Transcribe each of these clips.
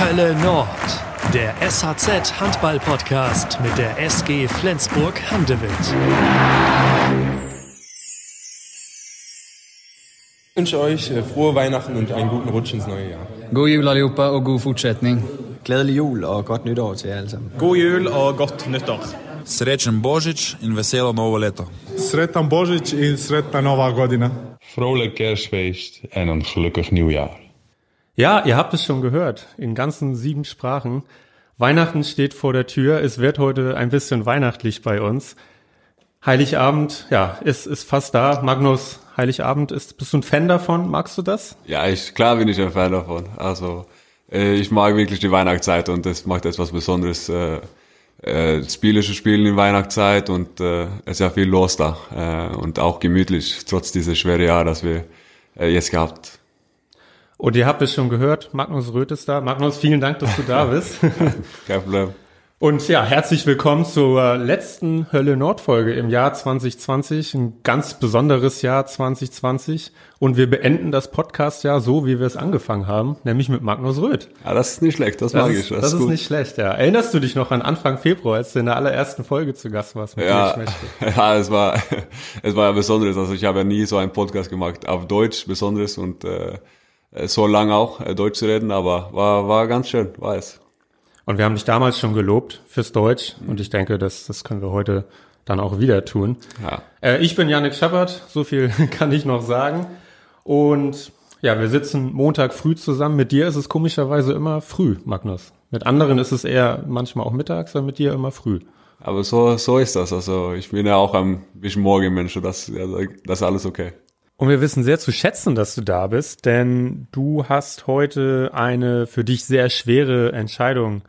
Hölle Nord, der SHZ Handball Podcast mit der SG Flensburg Handewitt. Ich wünsche euch äh, frohe Weihnachten und einen guten Rutsch ins neue Jahr. God jul allihopa og god fortsättning. Glædelig jul og godt nytår til jer alle sammen. God jul og godt nyttår. Srećan Božić in veselo novo leto. Sretan Božić i sretna nova godina. Vrolijk kerstfeest en een gelukkig nieuwjaar. Ja, ihr habt es schon gehört, in ganzen sieben Sprachen. Weihnachten steht vor der Tür. Es wird heute ein bisschen weihnachtlich bei uns. Heiligabend, ja, ist, ist fast da. Magnus, Heiligabend, ist, bist du ein Fan davon? Magst du das? Ja, ich, klar bin ich ein Fan davon. Also, äh, ich mag wirklich die Weihnachtszeit und das macht etwas Besonderes. Äh, äh, Spiele zu spielen in Weihnachtszeit und äh, es ist ja viel los da äh, und auch gemütlich, trotz dieser schweren Jahr, das wir äh, jetzt gehabt. Und ihr habt es schon gehört, Magnus Röth ist da. Magnus, vielen Dank, dass du da bist. Kein Problem. Und ja, herzlich willkommen zur letzten Hölle Nord Folge im Jahr 2020. Ein ganz besonderes Jahr 2020. Und wir beenden das Podcast-Jahr so, wie wir es angefangen haben, nämlich mit Magnus Röth. Ja, das ist nicht schlecht, das, Das mag ich. das Das, ist gut. nicht schlecht, ja. Erinnerst du dich noch an Anfang Februar, als du in der allerersten Folge zu Gast warst mit Ja, ja, es war, es war ja Besonderes. Also ich habe ja nie so einen Podcast gemacht auf Deutsch, Besonderes und äh, so lange auch äh, Deutsch zu reden, aber war, war ganz schön, war es. Und wir haben dich damals schon gelobt fürs Deutsch. Und ich denke, das, das können wir heute dann auch wieder tun. Ja. Äh, ich bin Janik Schappert, so viel kann ich noch sagen. Und ja, wir sitzen Montag früh zusammen. Mit dir ist es komischerweise immer früh, Magnus. Mit anderen ist es eher manchmal auch mittags, aber mit dir immer früh. Aber so, so ist das. Also ich bin ja auch ein bisschen Morgenmensch, und das, das ist alles okay. Und wir wissen sehr zu schätzen, dass du da bist, denn du hast heute eine für dich sehr schwere Entscheidung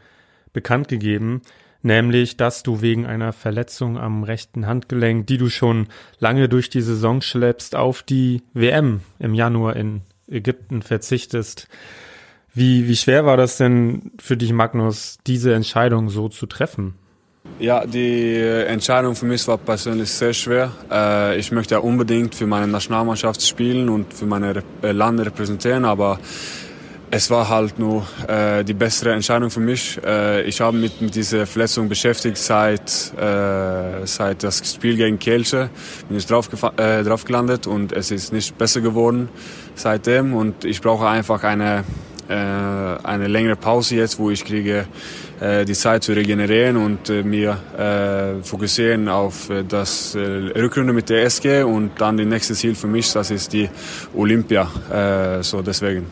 bekannt gegeben, nämlich, dass du wegen einer Verletzung am rechten Handgelenk, die du schon lange durch die Saison schleppst, auf die WM im Januar in Ägypten verzichtest. Wie, wie schwer war das denn für dich, Magnus, diese Entscheidung so zu treffen? Ja, die Entscheidung für mich war persönlich sehr schwer. Äh, ich möchte ja unbedingt für meine Nationalmannschaft spielen und für meine äh, Land repräsentieren, aber es war halt nur äh, die bessere Entscheidung für mich. Ich habe mich mit dieser Verletzung beschäftigt seit, seit das Spiel gegen Kielce. Bin ich drauf, äh, drauf gelandet und es ist nicht besser geworden seitdem und ich brauche einfach eine äh, eine längere Pause jetzt, wo ich kriege die Zeit zu regenerieren und äh, mir äh, fokussieren auf äh, das äh, Rückrunde mit der SG und dann die nächste Ziel für mich, das ist die Olympia. Äh, so deswegen.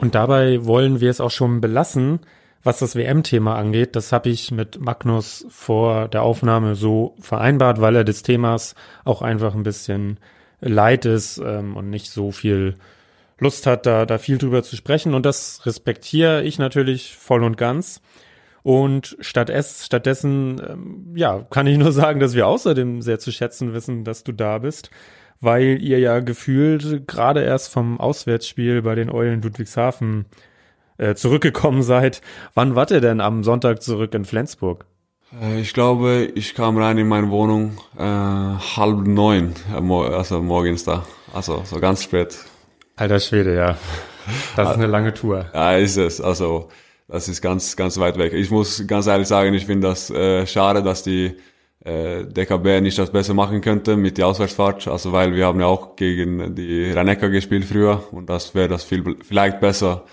Und dabei wollen wir es auch schon belassen, was das WM-Thema angeht. Das habe ich mit Magnus vor der Aufnahme so vereinbart, weil er des Themas auch einfach ein bisschen leid ist ähm, und nicht so viel Lust hat, da, da viel drüber zu sprechen. Und das respektiere ich natürlich voll und ganz. Und statt es, stattdessen, ähm, ja, kann ich nur sagen, dass wir außerdem sehr zu schätzen wissen, dass du da bist, weil ihr ja gefühlt gerade erst vom Auswärtsspiel bei den Eulen Ludwigshafen äh, zurückgekommen seid. Wann wart ihr denn am Sonntag zurück in Flensburg? Äh, ich glaube, ich kam rein in meine Wohnung äh, halb neun, äh, also morgens da. Also so ganz spät. Alter Schwede, ja. Das ist eine lange Tour. Ja, ist es. Also, das ist ganz, ganz weit weg. Ich muss ganz ehrlich sagen, ich finde das äh, schade, dass die äh, DKB nicht das besser machen könnte mit der Auswärtsfahrt. Also, weil wir haben ja auch gegen die Rhein-Neckar gespielt früher und das wäre das viel, vielleicht besser,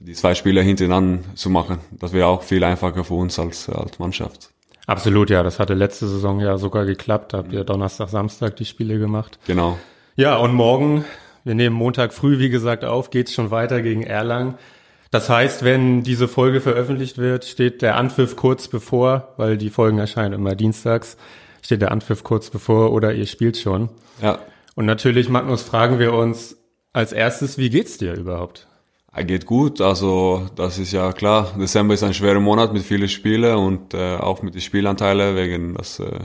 die zwei Spiele hintereinander zu machen. Das wäre auch viel einfacher für uns als, als Mannschaft. Absolut, ja. Das hatte letzte Saison ja sogar geklappt. Da habt ihr Donnerstag, Samstag die Spiele gemacht. Genau. Ja, und morgen, wir nehmen Montag früh, wie gesagt, auf, geht's schon weiter gegen Erlangen. Das heißt, wenn diese Folge veröffentlicht wird, steht der Anpfiff kurz bevor, weil die Folgen erscheinen immer dienstags, steht der Anpfiff kurz bevor oder ihr spielt schon. Ja. Und natürlich, Magnus, fragen wir uns als erstes, wie geht's dir überhaupt? Er geht gut, also das ist ja klar. Dezember ist ein schwerer Monat mit vielen Spielen und äh, auch mit den Spielanteilen wegen das äh,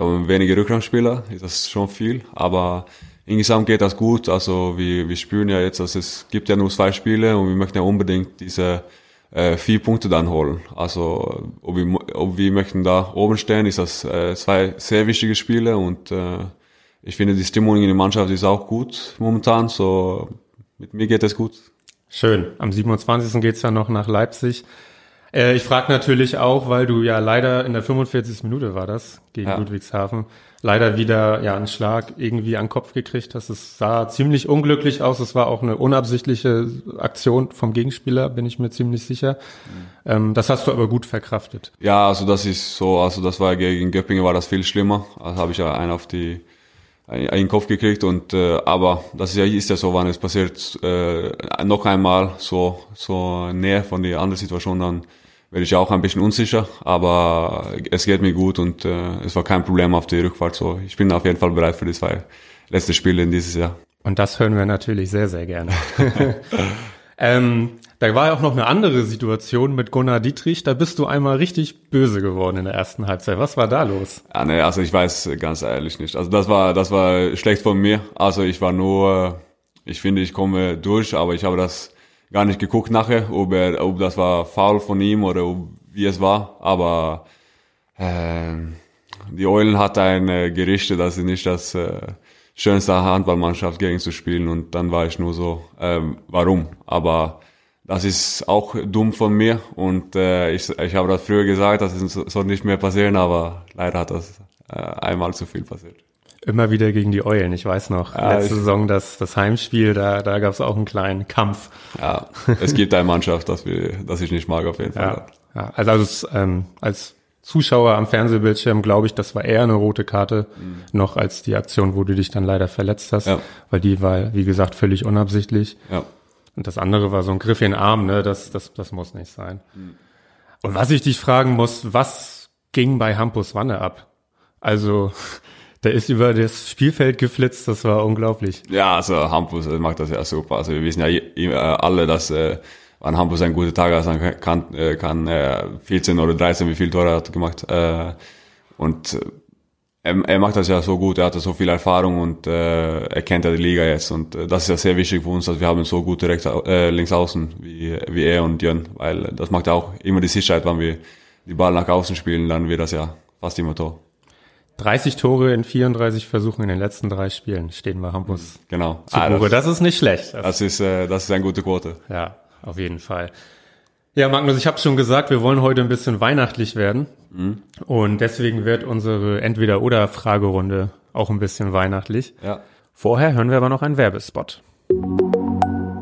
wir haben wenige Rückraumspieler, ist das schon viel, aber insgesamt geht das gut. Also wir, wir spüren ja jetzt, dass es gibt ja nur zwei Spiele und wir möchten ja unbedingt diese äh, vier Punkte dann holen. Also ob wir, ob wir möchten da oben stehen, ist das äh, zwei sehr wichtige Spiele und äh, ich finde die Stimmung in der Mannschaft ist auch gut momentan. So mit mir geht es gut. Schön. Am 27. geht's ja noch nach Leipzig. Äh, ich frage natürlich auch, weil du ja leider in der 45. Minute war das gegen Ja. Ludwigshafen, leider wieder ja einen Schlag irgendwie an den Kopf gekriegt hast. Es sah ziemlich unglücklich aus. Es war auch eine unabsichtliche Aktion vom Gegenspieler, bin ich mir ziemlich sicher. Ähm, das hast du aber gut verkraftet. Ja, also das ist so, also das war gegen Göppingen war das viel schlimmer. Also habe ich ja einen auf die einen einen Kopf gekriegt und äh, aber das ist ja, ist ja so, wenn es passiert äh, noch einmal so so näher von der anderen Situation, dann werde ich auch ein bisschen unsicher, aber es geht mir gut und äh, es war kein Problem auf die Rückfahrt. So, ich bin auf jeden Fall bereit für die zwei letzte Spiele in dieses Jahr. Und das hören wir natürlich sehr, sehr gerne. ähm, da war ja auch noch eine andere Situation mit Gunnar Dietrich. Da bist du einmal richtig böse geworden in der ersten Halbzeit. Was war da los? Ja, nee, also ich weiß ganz ehrlich nicht. Also das war, das war schlecht von mir. Also ich war nur, ich finde, ich komme durch, aber ich habe das gar nicht geguckt nachher, ob, er, ob das war faul von ihm oder ob, wie es war. Aber äh, die Eulen hat ein äh, Gerichte, das ist nicht das äh, schönste Handballmannschaft gegen zu spielen und dann war ich nur so, ähm, warum? Aber das ist auch dumm von mir und äh, ich, ich habe das früher gesagt, das soll nicht mehr passieren, aber leider hat das äh, einmal zu viel passiert. Immer wieder gegen die Eulen. Ich weiß noch, Ja, letzte Saison das, das Heimspiel, da, da gab es auch einen kleinen Kampf. Ja, es gibt eine Mannschaft, das, wir, das ich nicht mag auf jeden Fall. Ja, ja also als, ähm, als Zuschauer am Fernsehbildschirm glaube ich, das war eher eine rote Karte, noch als die Aktion, wo du dich dann leider verletzt hast, Mhm. Ja. weil die war, wie gesagt, völlig unabsichtlich. Ja. Und das andere war so ein Griff in den Arm, ne? Das, das, das muss nicht sein. Mhm. Und was ich dich fragen muss, was ging bei Hampus Wanne ab? Also, der ist über das Spielfeld geflitzt, das war unglaublich. Ja, also Hampus äh, macht das ja super. Also wir wissen ja äh, alle, dass äh, wenn Hampus einen guten Tag hat, kann, äh, kann äh, 14 oder 13, wie viel Tore hat gemacht. Äh, und äh, er, er macht das ja so gut, er hat so viel Erfahrung und äh, er kennt ja die Liga jetzt. Und äh, das ist ja sehr wichtig für uns, dass wir haben so gute rechts, äh, links außen wie, wie er und Jön, weil das macht ja auch immer die Sicherheit, wenn wir die Ball nach außen spielen, dann wird das ja fast immer Tor. 30 Tore in 34 Versuchen in den letzten drei Spielen stehen bei Hampus Genau. zu Ah, Buche. Das ist nicht schlecht. Das, Das ist, äh, das ist eine gute Quote. ja, auf jeden Fall. Ja, Magnus, ich habe schon gesagt, wir wollen heute ein bisschen weihnachtlich werden. Und deswegen wird unsere Entweder-Oder-Fragerunde auch ein bisschen weihnachtlich. Ja. Vorher hören wir aber noch einen Werbespot.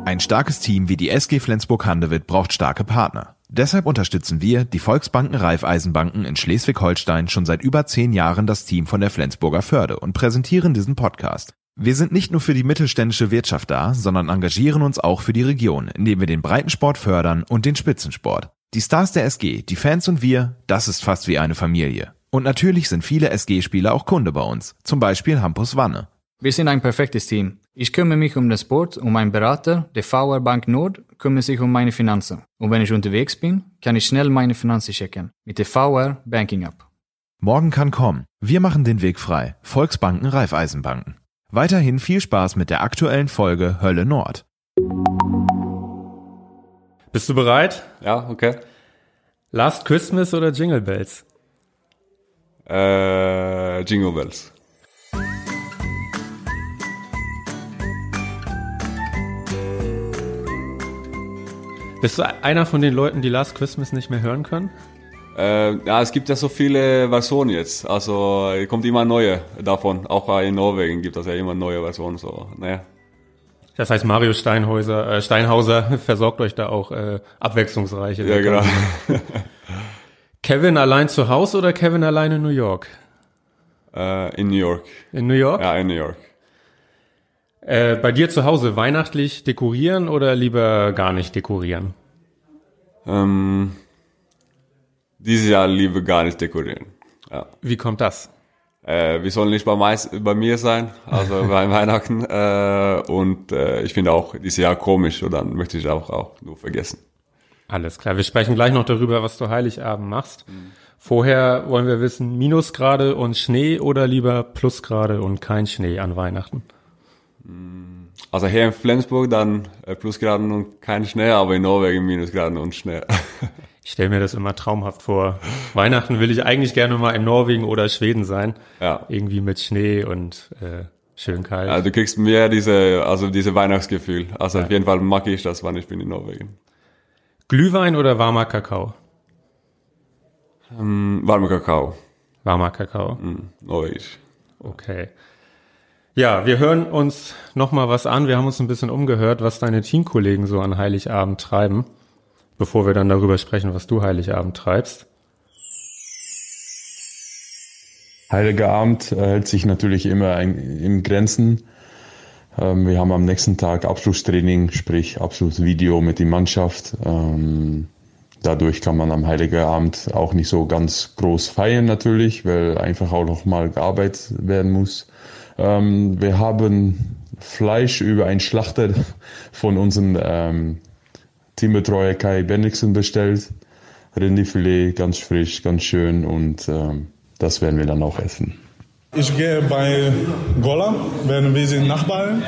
Ein starkes Team wie die SG Flensburg-Handewitt braucht starke Partner. Deshalb unterstützen wir, die Volksbanken Raiffeisenbanken in Schleswig-Holstein, schon seit über zehn Jahren das Team von der Flensburger Förde und präsentieren diesen Podcast. Wir sind nicht nur für die mittelständische Wirtschaft da, sondern engagieren uns auch für die Region, indem wir den Breitensport fördern und den Spitzensport. Die Stars der SG, die Fans und wir, das ist fast wie eine Familie. Und natürlich sind viele SG-Spieler auch Kunde bei uns, zum Beispiel Hampus Wanne. Wir sind ein perfektes Team. Ich kümmere mich um den Sport und mein Berater, der VR Bank Nord, kümmert sich um meine Finanzen. Und wenn ich unterwegs bin, kann ich schnell meine Finanzen checken mit der VR Banking App. Morgen kann kommen. Wir machen den Weg frei. Volksbanken Raiffeisenbanken. Weiterhin viel Spaß mit der aktuellen Folge Hölle Nord. Bist du bereit? Ja, okay. Last Christmas oder Jingle Bells? Äh, Jingle Bells. Bist du einer von den Leuten, die Last Christmas nicht mehr hören können? Äh, ja, es gibt ja so viele Versionen jetzt. Also kommt immer neue davon. Auch in Norwegen gibt es ja immer neue Versionen. So, naja. Das heißt, Mario Steinhäuser, äh, Steinhauser versorgt euch da auch äh, abwechslungsreiche. Ja, genau. Kevin allein zu Hause oder Kevin allein in New York? Äh, in New York. In New York? Ja, in New York. Äh, bei dir zu Hause weihnachtlich dekorieren oder lieber gar nicht dekorieren? Ähm, dieses Jahr lieber gar nicht dekorieren. Ja. Wie kommt das? Äh, wir sollen nicht bei, meis- bei mir sein, also bei Weihnachten. Äh, und äh, ich finde auch dieses Jahr komisch, und dann möchte ich auch, auch nur vergessen. Alles klar, wir sprechen gleich noch darüber, was du Heiligabend machst. Vorher wollen wir wissen, Minusgrade und Schnee oder lieber Plusgrade und kein Schnee an Weihnachten? Also hier in Flensburg dann äh, Plusgraden und kein Schnee, aber in Norwegen Minusgraden und Schnee. Ich stelle mir das immer traumhaft vor. Weihnachten will ich eigentlich gerne mal in Norwegen oder Schweden sein. Ja. Irgendwie mit Schnee und äh, Schön kalt. Ja, du kriegst mehr diese, also diese Weihnachtsgefühl. Also ja. auf jeden Fall mag ich das, wann ich bin in Norwegen. Glühwein oder warmer Kakao? Ähm, warmer Kakao. Warmer Kakao. Mm, norwegisch. Okay. Ja, wir hören uns noch mal was an. Wir haben uns ein bisschen umgehört, was deine Teamkollegen so an Heiligabend treiben, bevor wir dann darüber sprechen, was du Heiligabend treibst. Heiliger Abend hält sich natürlich immer in Grenzen. Ähm, wir haben am nächsten Tag Abschlusstraining, sprich Abschlussvideo mit der Mannschaft. Ähm, dadurch kann man am Heiligen Abend auch nicht so ganz groß feiern natürlich, weil einfach auch noch mal gearbeitet werden muss. Ähm, wir haben Fleisch über einen Schlachter von unserem Teambetreuer Kai Bendixen bestellt. Rinderfilet, ganz frisch, ganz schön und das werden wir dann auch essen. Ich gehe bei Gola, wir sind Nachbarn.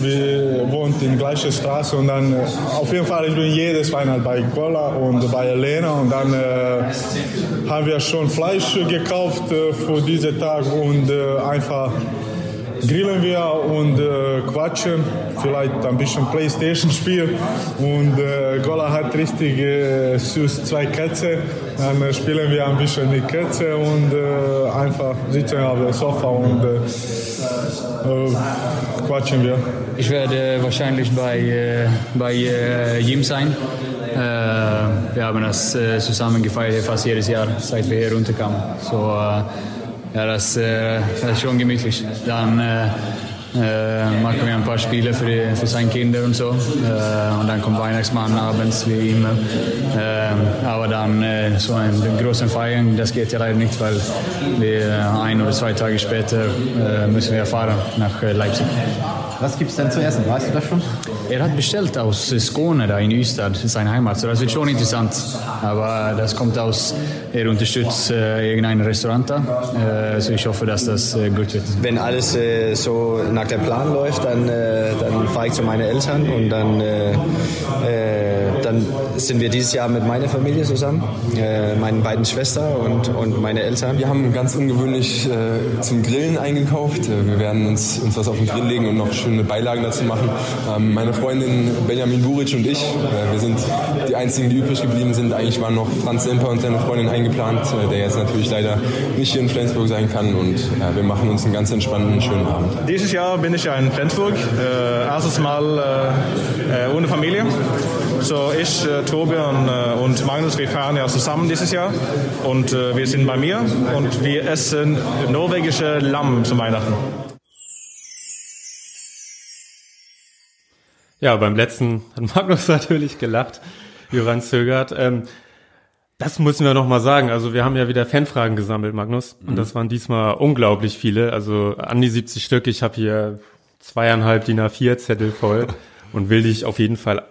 Wir wohnen in der gleichen Straße und dann äh, auf jeden Fall, ich bin jedes Weihnachten bei Gola und bei Elena und dann äh, haben wir schon Fleisch gekauft äh, für diesen Tag und äh, einfach grillen wir und äh, quatschen, vielleicht ein bisschen Playstation spielen. Und äh, Gola hat richtig äh, süß zwei Kätze. Dann äh, spielen wir ein bisschen die Kätze und äh, einfach sitzen auf dem Sofa und äh, äh, quatschen wir. Ich werde wahrscheinlich bei, bei Jim sein. Wir haben das zusammen gefeiert fast jedes Jahr, seit wir hier runterkamen. So, ja, das, äh, das ist schon gemütlich. Dann äh, äh, machen wir ein paar Spiele für, die, für seine Kinder und so. Äh, und dann kommt Weihnachtsmann abends, wie immer. Äh, aber dann äh, so ein großen Feiern, das geht ja leider nicht, weil wir ein oder zwei Tage später müssen wir fahren nach Leipzig. Was gibt es denn zu essen? Weißt du das schon? Er hat bestellt aus Skåne, da in Ystad, seine Heimat. So, das wird schon interessant. Aber das kommt aus, er unterstützt äh, irgendein Restaurant da. Äh, also ich hoffe, dass das äh, gut wird. Wenn alles äh, so nach dem Plan läuft, dann, äh, dann fahre ich zu meinen Eltern und dann, äh, dann sind wir dieses Jahr mit meiner Familie zusammen, meinen beiden Schwestern und, und meine Eltern. Wir haben ganz ungewöhnlich zum Grillen eingekauft. wir werden uns, uns was auf den Grill legen und noch schöne Beilagen dazu machen. Ähm, meine Freundin Benjamin Buric und ich, wir sind die einzigen, die übrig geblieben sind. Eigentlich waren noch Franz Semper und seine Freundin eingeplant, der jetzt natürlich leider nicht hier in Flensburg sein kann. Und wir machen uns einen ganz entspannten, schönen Abend. Dieses Jahr bin ich ja in Flensburg, äh, erstes Mal äh, äh ohne Familie. So ich, äh, Tobian äh, und Magnus, wir fahren ja zusammen dieses Jahr und äh, wir sind bei mir und wir essen norwegische Lamm zu Weihnachten. Ja, beim letzten hat Magnus natürlich gelacht. Joran zögert. Ähm, das müssen wir noch mal sagen. Also wir haben ja wieder Fanfragen gesammelt, Magnus. Und mhm. das waren diesmal unglaublich viele. Also an die 70 Stück. Ich habe hier zweieinhalb DIN A4 Zettel voll und will dich auf jeden Fall,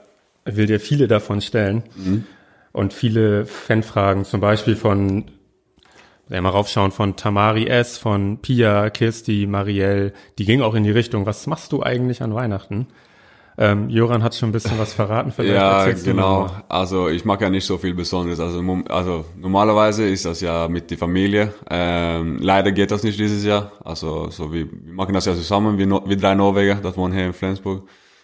will dir viele davon stellen. Mhm. Und viele Fanfragen, zum Beispiel von, ja, mal raufschauen, von Tamari S., von Pia, Kirsti, Marielle, die ging auch in die Richtung, was machst du eigentlich an Weihnachten? Ähm, Joran hat schon ein bisschen was verraten. Vielleicht ja, genau. Also ich mag ja nicht so viel Besonderes. Also, also normalerweise ist das ja mit der Familie. Ähm, leider geht das nicht dieses Jahr. Also so wie wir machen das ja zusammen, wie, no, wie drei Norweger, das wohnen hier in Flensburg.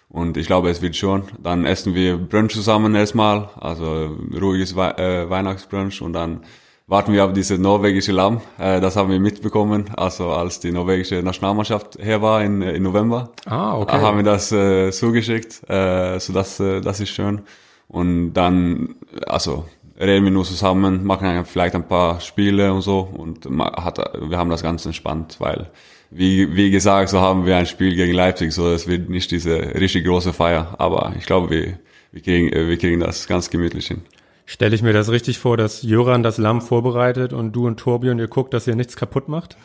Und ich glaube, es wird schon. Dann essen wir Brunch zusammen erstmal, also ruhiges We äh, Weihnachtsbrunch und dann warten wir auf diese norwegische Lamm. Äh, das haben wir mitbekommen, also als die norwegische Nationalmannschaft her war in, in November. Ah, okay. haben wir das äh, zugeschickt, äh, so das, äh, das ist schön. Und dann, also reden wir nur zusammen, machen vielleicht ein paar Spiele und so und hat, wir haben das ganz entspannt, weil wie, wie gesagt, so haben wir ein Spiel gegen Leipzig, so es wird nicht diese richtig große Feier, aber ich glaube, wir, wir, kriegen, wir kriegen das ganz gemütlich hin. Stelle ich mir das richtig vor, dass Joran das Lamm vorbereitet und du und Torbjörn ihr guckt, dass ihr nichts kaputt macht?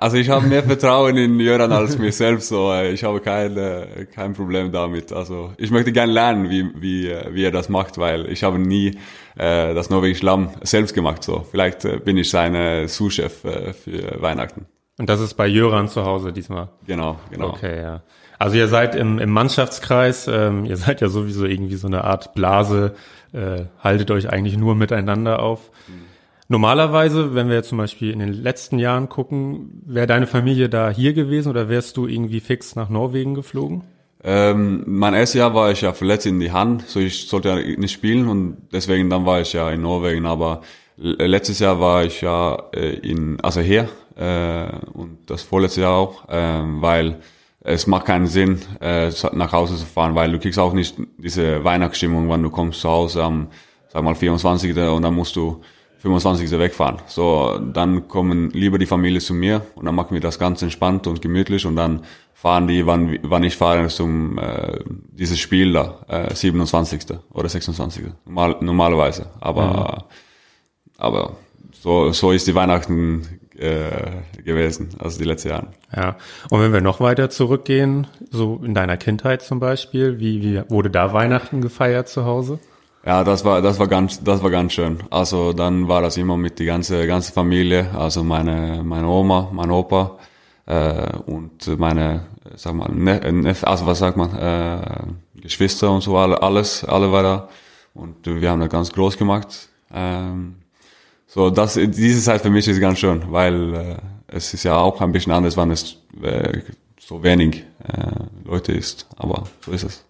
Also ich habe mehr Vertrauen in Jöran als mir selbst. So, ich habe kein, äh, kein Problem damit. Also ich möchte gerne lernen, wie, wie, wie er das macht, weil ich habe nie äh, das norwegische Lamm selbst gemacht. So, vielleicht äh, bin ich sein äh, Sous-Chef äh, für Weihnachten. Und das ist bei Jöran zu Hause diesmal. Genau, genau. Okay, ja. Also ihr seid im, im Mannschaftskreis, ähm, ihr seid ja sowieso irgendwie so eine Art Blase, äh, haltet euch eigentlich nur miteinander auf. Mhm. Normalerweise, wenn wir jetzt zum Beispiel in den letzten Jahren gucken, wäre deine Familie da hier gewesen oder wärst du irgendwie fix nach Norwegen geflogen? Ähm, mein erstes Jahr war ich ja verletzt in die Hand, so ich sollte ja nicht spielen und deswegen dann war ich ja in Norwegen. Aber letztes Jahr war ich ja äh, in, also hier äh, und das vorletzte Jahr auch, äh, weil es macht keinen Sinn, äh, nach Hause zu fahren, weil du kriegst auch nicht diese Weihnachtsstimmung, wenn du kommst zu Hause am, sag mal, 24. und dann musst du 25. wegfahren. So, dann kommen lieber die Familie zu mir und dann machen wir das ganz entspannt und gemütlich und dann fahren die, wann, wann ich fahre zum äh, dieses Spiel da, äh, 27. oder 26. Normal, normalerweise. Aber mhm. aber so so ist die Weihnachten äh, gewesen, also die letzten Jahre. Ja. Und wenn wir noch weiter zurückgehen, so in deiner Kindheit zum Beispiel, wie, wie wurde da Weihnachten gefeiert zu Hause? Ja, das war das war ganz das war ganz schön. Also dann war das immer mit die ganze ganze Familie, also meine meine Oma, mein Opa äh, und meine sag mal ne, also was sagt man äh, Geschwister und so alles alle war da und wir haben das ganz groß gemacht. Ähm, so das diese Zeit für mich ist ganz schön, weil äh, es ist ja auch ein bisschen anders, wenn es äh, so wenig äh, Leute ist, aber so ist es.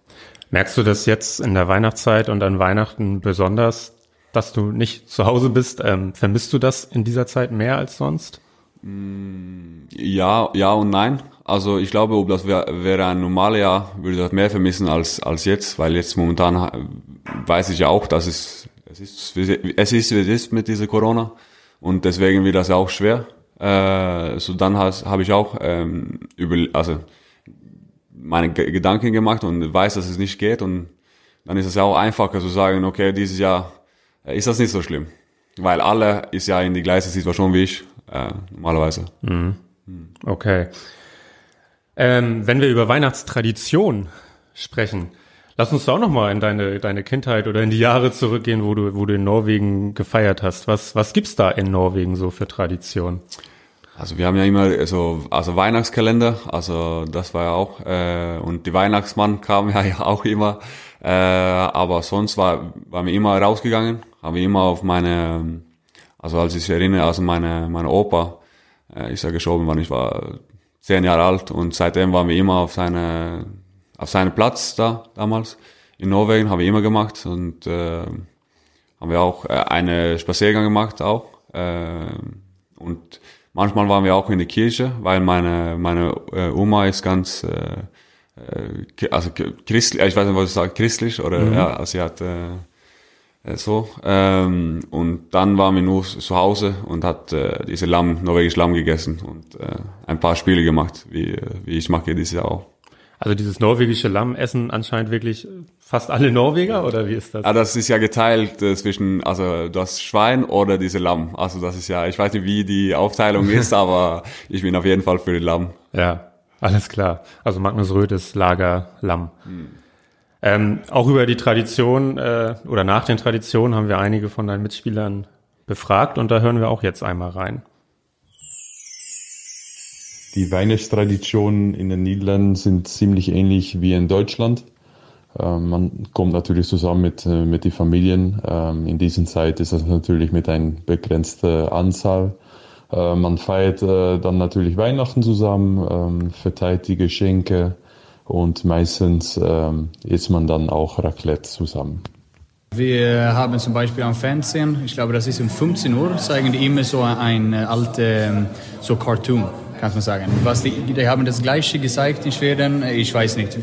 Merkst du das jetzt in der Weihnachtszeit und an Weihnachten besonders, dass du nicht zu Hause bist? Ähm, vermisst du das in dieser Zeit mehr als sonst? Mm, ja, ja und nein. Also ich glaube, ob das wäre wär ein normales Jahr, würde ich das mehr vermissen als als jetzt, weil jetzt momentan weiß ich ja auch, dass es es ist es ist wie es ist mit dieser Corona und deswegen wird das auch schwer. Äh, so dann habe ich auch ähm, über also meine Gedanken gemacht und weiß, dass es nicht geht und dann ist es ja auch einfacher zu sagen, okay, dieses Jahr äh, ist das nicht so schlimm, weil alle ist ja in die gleiche Situation wie ich äh, normalerweise. Mhm. Okay. Ähm, wenn wir über Weihnachtstradition sprechen, lass uns auch noch mal in deine deine Kindheit oder in die Jahre zurückgehen, wo du wo du in Norwegen gefeiert hast. Was was gibt's da in Norwegen so für Tradition? Also wir haben ja immer so also Weihnachtskalender, also das war ja auch äh, und die Weihnachtsmann kam ja auch immer, äh, aber sonst war waren wir immer rausgegangen, haben wir immer auf meine also als ich mich erinnere, also meine meine Opa äh, ist ja gestorben, wann ich war zehn Jahre alt und seitdem waren wir immer auf seine auf seinen Platz da damals in Norwegen haben wir immer gemacht und äh, haben wir auch äh, eine Spaziergang gemacht auch äh, und Manchmal waren wir auch in der Kirche, weil meine, meine äh, Oma ist ganz, äh, äh also christlich, ich weiß nicht, was ich sage, christlich oder mhm. ja, also sie hat äh, äh, so. Ähm, und dann waren wir nur zu Hause und hat äh, diese Lamm, norwegisch Lamm gegessen und äh, ein paar Spiele gemacht, wie, wie ich mache dieses Jahr auch. Also dieses norwegische Lamm essen anscheinend wirklich fast alle Norweger oder wie ist das? Ah, das ist ja geteilt äh, zwischen also das Schwein oder diese Lamm. Also das ist ja, ich weiß nicht, wie die Aufteilung ist, aber ich bin auf jeden Fall für den Lamm. Ja, alles klar. Also Magnus Röth Lager Lamm. Hm. Ähm, auch über die Tradition äh, oder nach den Traditionen haben wir einige von deinen Mitspielern befragt und da hören wir auch jetzt einmal rein. Die Weihnachtstraditionen in den Niederlanden sind ziemlich ähnlich wie in Deutschland. Ähm, man kommt natürlich zusammen mit, äh, mit den Familien. Ähm, in dieser Zeit ist das natürlich mit einer begrenzten Anzahl. Äh, man feiert äh, dann natürlich Weihnachten zusammen, ähm, verteilt die Geschenke und meistens isst man dann auch Raclette zusammen. Wir haben zum Beispiel am Fernsehen, ich glaube, das ist um 15 Uhr, zeigen die immer so ein alte so Cartoon kann man sagen. Was die, die haben das Gleiche gezeigt in Schweden, ich weiß nicht,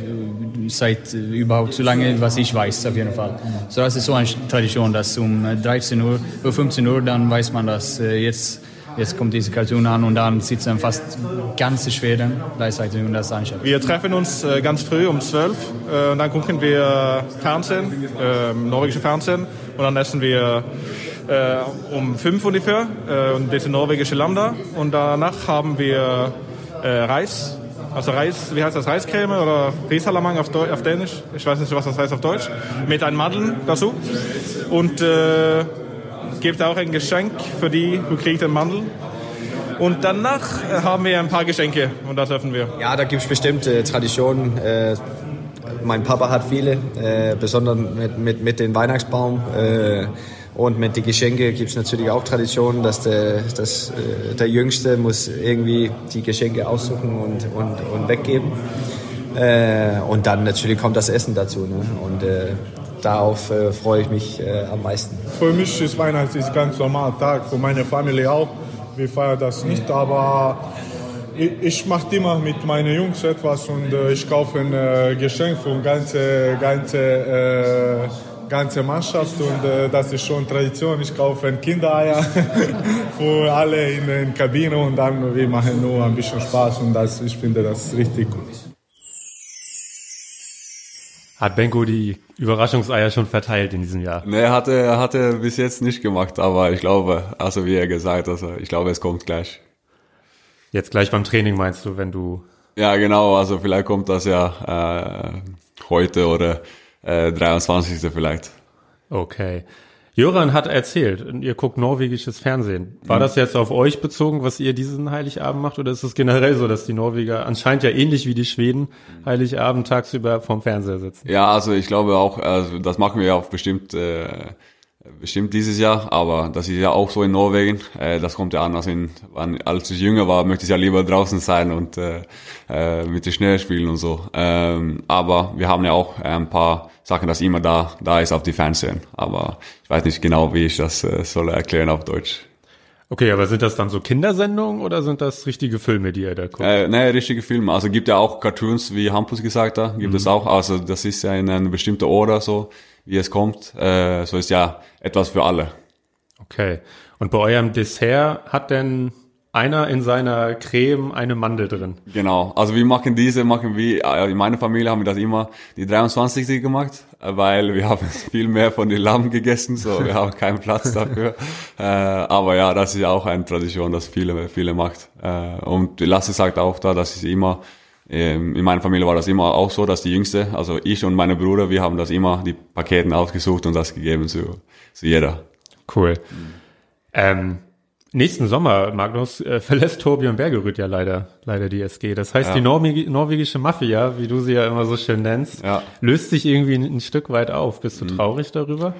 seit überhaupt so lange, was ich weiß, auf jeden Fall. So, das ist so eine Tradition, dass um 13 Uhr, um 15 Uhr, dann weiß man, dass äh, jetzt, jetzt kommt diese Cartoon an und dann sitzen fast ganze Schweden gleichzeitig und das anschauen. Wir treffen uns äh, ganz früh um 12 äh, und dann gucken wir Fernsehen, äh, norwegische Fernsehen und dann essen wir äh, um fünf ungefähr, äh, und diese norwegische Lambda. Und danach haben wir äh, Reis, also Reis, wie heißt das, Reiscreme oder Riesalamang auf, auf, Dänisch, ich weiß nicht, was das heißt auf Deutsch, mit einem Mandeln dazu. Und äh, gibt auch ein Geschenk für die, du kriegst den Mandel. Und danach äh, haben wir ein paar Geschenke und das öffnen wir. Ja, da gibt es bestimmte Traditionen. Äh, mein Papa hat viele, äh, besonders mit, mit, mit dem Weihnachtsbaum. Äh, Und mit den Geschenken gibt es natürlich auch Traditionen, dass der, dass, äh, der Jüngste muss irgendwie die Geschenke aussuchen und, und, und weggeben. Äh, und dann natürlich kommt das Essen dazu. Ne? Und äh, darauf äh, freue ich mich äh, am meisten. Für mich ist Weihnachten ein ganz normaler Tag, für meine Familie auch. Wir feiern das nicht, aber ich, ich mache immer mit meinen Jungs etwas und ich kaufe ein Geschenk für ganze, ganze, ganze Mannschaft und äh, das ist schon Tradition. Ich kaufe ein Kindereier für alle in der Kabine und dann wir machen nur ein bisschen Spaß und das, ich finde das richtig gut. Hat Benko die Überraschungseier schon verteilt in diesem Jahr? Nee, hat er, hat er bis jetzt nicht gemacht, aber ich glaube, also wie er gesagt hat, also ich glaube, es kommt gleich. Jetzt gleich beim Training meinst du, wenn du. Ja, genau, also vielleicht kommt das ja äh, heute oder äh, 23. vielleicht. Okay. Jöran hat erzählt, ihr guckt norwegisches Fernsehen. War Mhm. das jetzt auf euch bezogen, was ihr diesen Heiligabend macht, oder ist es generell so, dass die Norweger anscheinend ja ähnlich wie die Schweden Heiligabend tagsüber vorm Fernseher sitzen? Ja, also ich glaube auch, also das machen wir ja auch bestimmt, äh, bestimmt dieses Jahr, aber das ist ja auch so in Norwegen. Äh, das kommt ja anders in, wann, als ich jünger war, möchte ich ja lieber draußen sein und äh, äh, mit den Schnee spielen und so. Ähm, aber wir haben ja auch ein paar Sachen, das immer da, da ist auf die Fernsehen. Aber ich weiß nicht genau, wie ich das äh, soll erklären auf Deutsch. Okay, aber sind das dann so Kindersendungen oder sind das richtige Filme, die ihr da guckt? Äh, ne, richtige Filme. Also gibt ja auch Cartoons, wie Hampus gesagt hat, gibt Mhm. es auch. Also das ist ja in einer bestimmten Order so, wie es kommt. Äh, so ist ja etwas für alle. Okay. Und bei eurem Dessert hat denn einer in seiner Creme eine Mandel drin? Genau. Also wir machen diese, machen wir, äh, in meiner Familie haben wir das immer die 23. gemacht, äh, weil wir haben viel mehr von den Lamm gegessen, so wir haben keinen Platz dafür. äh, aber ja, das ist ja auch eine Tradition, das viele, viele macht. Äh, und Lasse sagt auch da, dass es immer, in meiner Familie war das immer auch so, dass die Jüngste, also ich und meine Brüder, wir haben das immer, die Paketen ausgesucht und das gegeben zu, zu jeder. Cool. Ähm, nächsten Sommer, Magnus, äh, verlässt Torbjörn Bergerud ja leider, leider die SG. Das heißt, Ja. die Norwegi norwegische Mafia, wie du sie ja immer so schön nennst, Ja. löst sich irgendwie ein, ein Stück weit auf. Bist du Mhm. traurig darüber?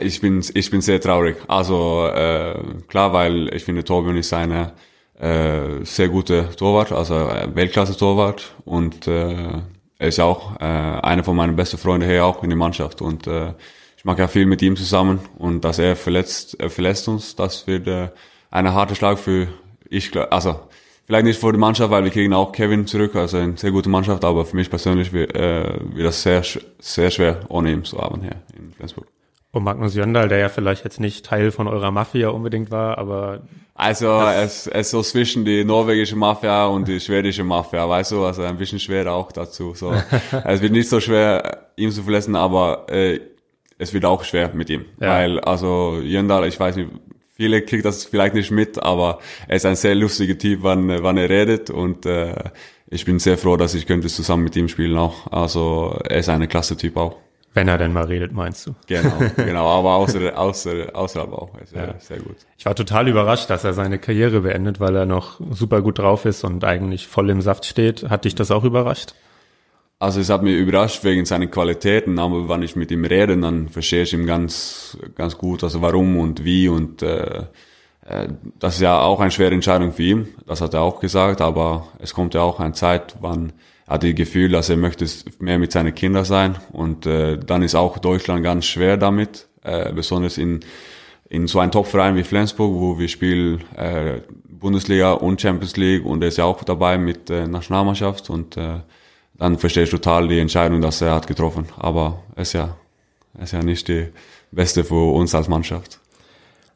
Ich bin, ich bin sehr traurig. Also äh, klar, weil ich finde, Torbjörn ist eine äh, sehr gute Torwart, also äh, Weltklasse-Torwart und äh, er ist auch äh, einer von meinen besten Freunden hier auch in der Mannschaft und äh, ich mache ja viel mit ihm zusammen und dass er verletzt, er verlässt uns, das wird äh, ein harter Schlag für ich, also vielleicht nicht für die Mannschaft, weil wir kriegen auch Kevin zurück, also eine sehr gute Mannschaft, aber für mich persönlich wird, äh, wird das sehr, sehr schwer ohne ihn zu arbeiten hier in Flensburg. Und Magnus Jöndal, der ja vielleicht jetzt nicht Teil von eurer Mafia unbedingt war, aber Also es, ist so zwischen die norwegische Mafia und die schwedische Mafia, weißt du, also ein bisschen schwer auch dazu. So. es wird nicht so schwer, ihm zu verlassen, aber äh, es wird auch schwer mit ihm. Ja. Weil, also Jöndal, ich weiß nicht, viele kriegen das vielleicht nicht mit, aber er ist ein sehr lustiger Typ, wann, wann er redet und äh, ich bin sehr froh, dass ich könnte zusammen mit ihm spielen auch. Also er ist ein klasse Typ auch. Wenn er denn mal redet, meinst du? Genau, genau, aber außer, außer, außerhalb auch. Ist ja. Sehr gut. Ich war total überrascht, dass er seine Karriere beendet, weil er noch super gut drauf ist und eigentlich voll im Saft steht. Hat dich das auch überrascht? Also es hat mich überrascht wegen seinen Qualitäten, aber wenn ich mit ihm rede, dann verstehe ich ihn ganz, ganz gut, also warum und wie und äh, äh, das ist ja auch eine schwere Entscheidung für ihn, das hat er auch gesagt, aber es kommt ja auch eine Zeit, wann hat das Gefühl, dass er möchte mehr mit seinen Kindern sein und äh, dann ist auch Deutschland ganz schwer damit, äh, besonders in in so einem Topverein wie Flensburg, wo wir spielen äh, Bundesliga und Champions League und er ist ja auch dabei mit äh, Nationalmannschaft und äh, dann verstehe ich total die Entscheidung, dass er hat getroffen. Aber es ist ja, ist ja nicht die beste für uns als Mannschaft.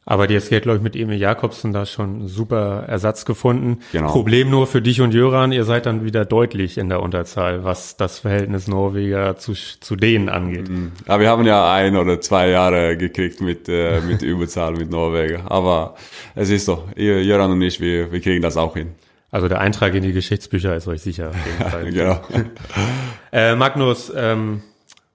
Aber die SG hat, glaube ich, mit Emil Jakobsen da schon einen super Ersatz gefunden. Genau. Problem nur für dich und Jöran, ihr seid dann wieder deutlich in der Unterzahl, was das Verhältnis Norweger zu, zu denen angeht. Ja, wir haben ja ein oder zwei Jahre gekriegt mit, äh, mit Überzahl mit Norwegen. Aber es ist so, Jöran und ich, wir, wir kriegen das auch hin. Also der Eintrag in die Geschichtsbücher ist euch sicher. Auf jeden Fall. genau. Äh, Magnus, ähm,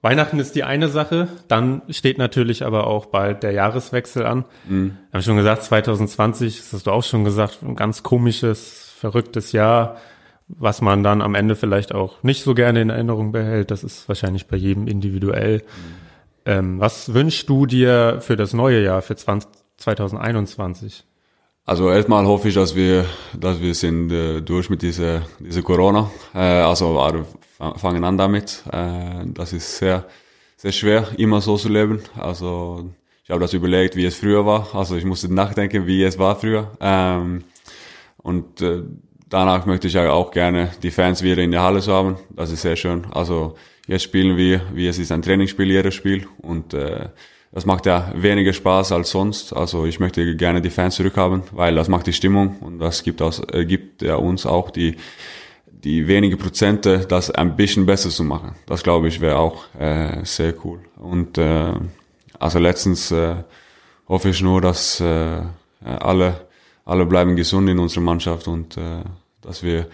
Weihnachten ist die eine Sache, dann steht natürlich aber auch bald der Jahreswechsel an. Mhm. Wir haben schon gesagt, 2020, das hast du auch schon gesagt, ein ganz komisches, verrücktes Jahr, was man dann am Ende vielleicht auch nicht so gerne in Erinnerung behält. Das ist wahrscheinlich bei jedem individuell. Ähm, was wünschst du dir für das neue Jahr, für 20, 2021? Also erstmal hoffe ich, dass wir, dass wir sind äh, durch mit dieser, dieser Corona. Äh, also fangen an damit. Äh, das ist sehr, sehr schwer, immer so zu leben. Also ich habe das überlegt, wie es früher war. Also ich musste nachdenken, wie es war früher. Ähm, und äh, danach möchte ich auch gerne die Fans wieder in der Halle zu haben. Das ist sehr schön. Also jetzt spielen wir, wie es ist ein Trainingsspiel, jedes Spiel. Und äh, das macht ja weniger Spaß als sonst. Also ich möchte gerne die Fans zurückhaben, weil das macht die Stimmung und das gibt, aus, äh, gibt ja uns auch die, die wenige Prozente, das ein bisschen besser zu machen. Das glaube ich wäre auch äh, sehr cool. Und äh, also letztens äh, hoffe ich nur, dass äh, alle, alle bleiben gesund in unserer Mannschaft und äh, dass wir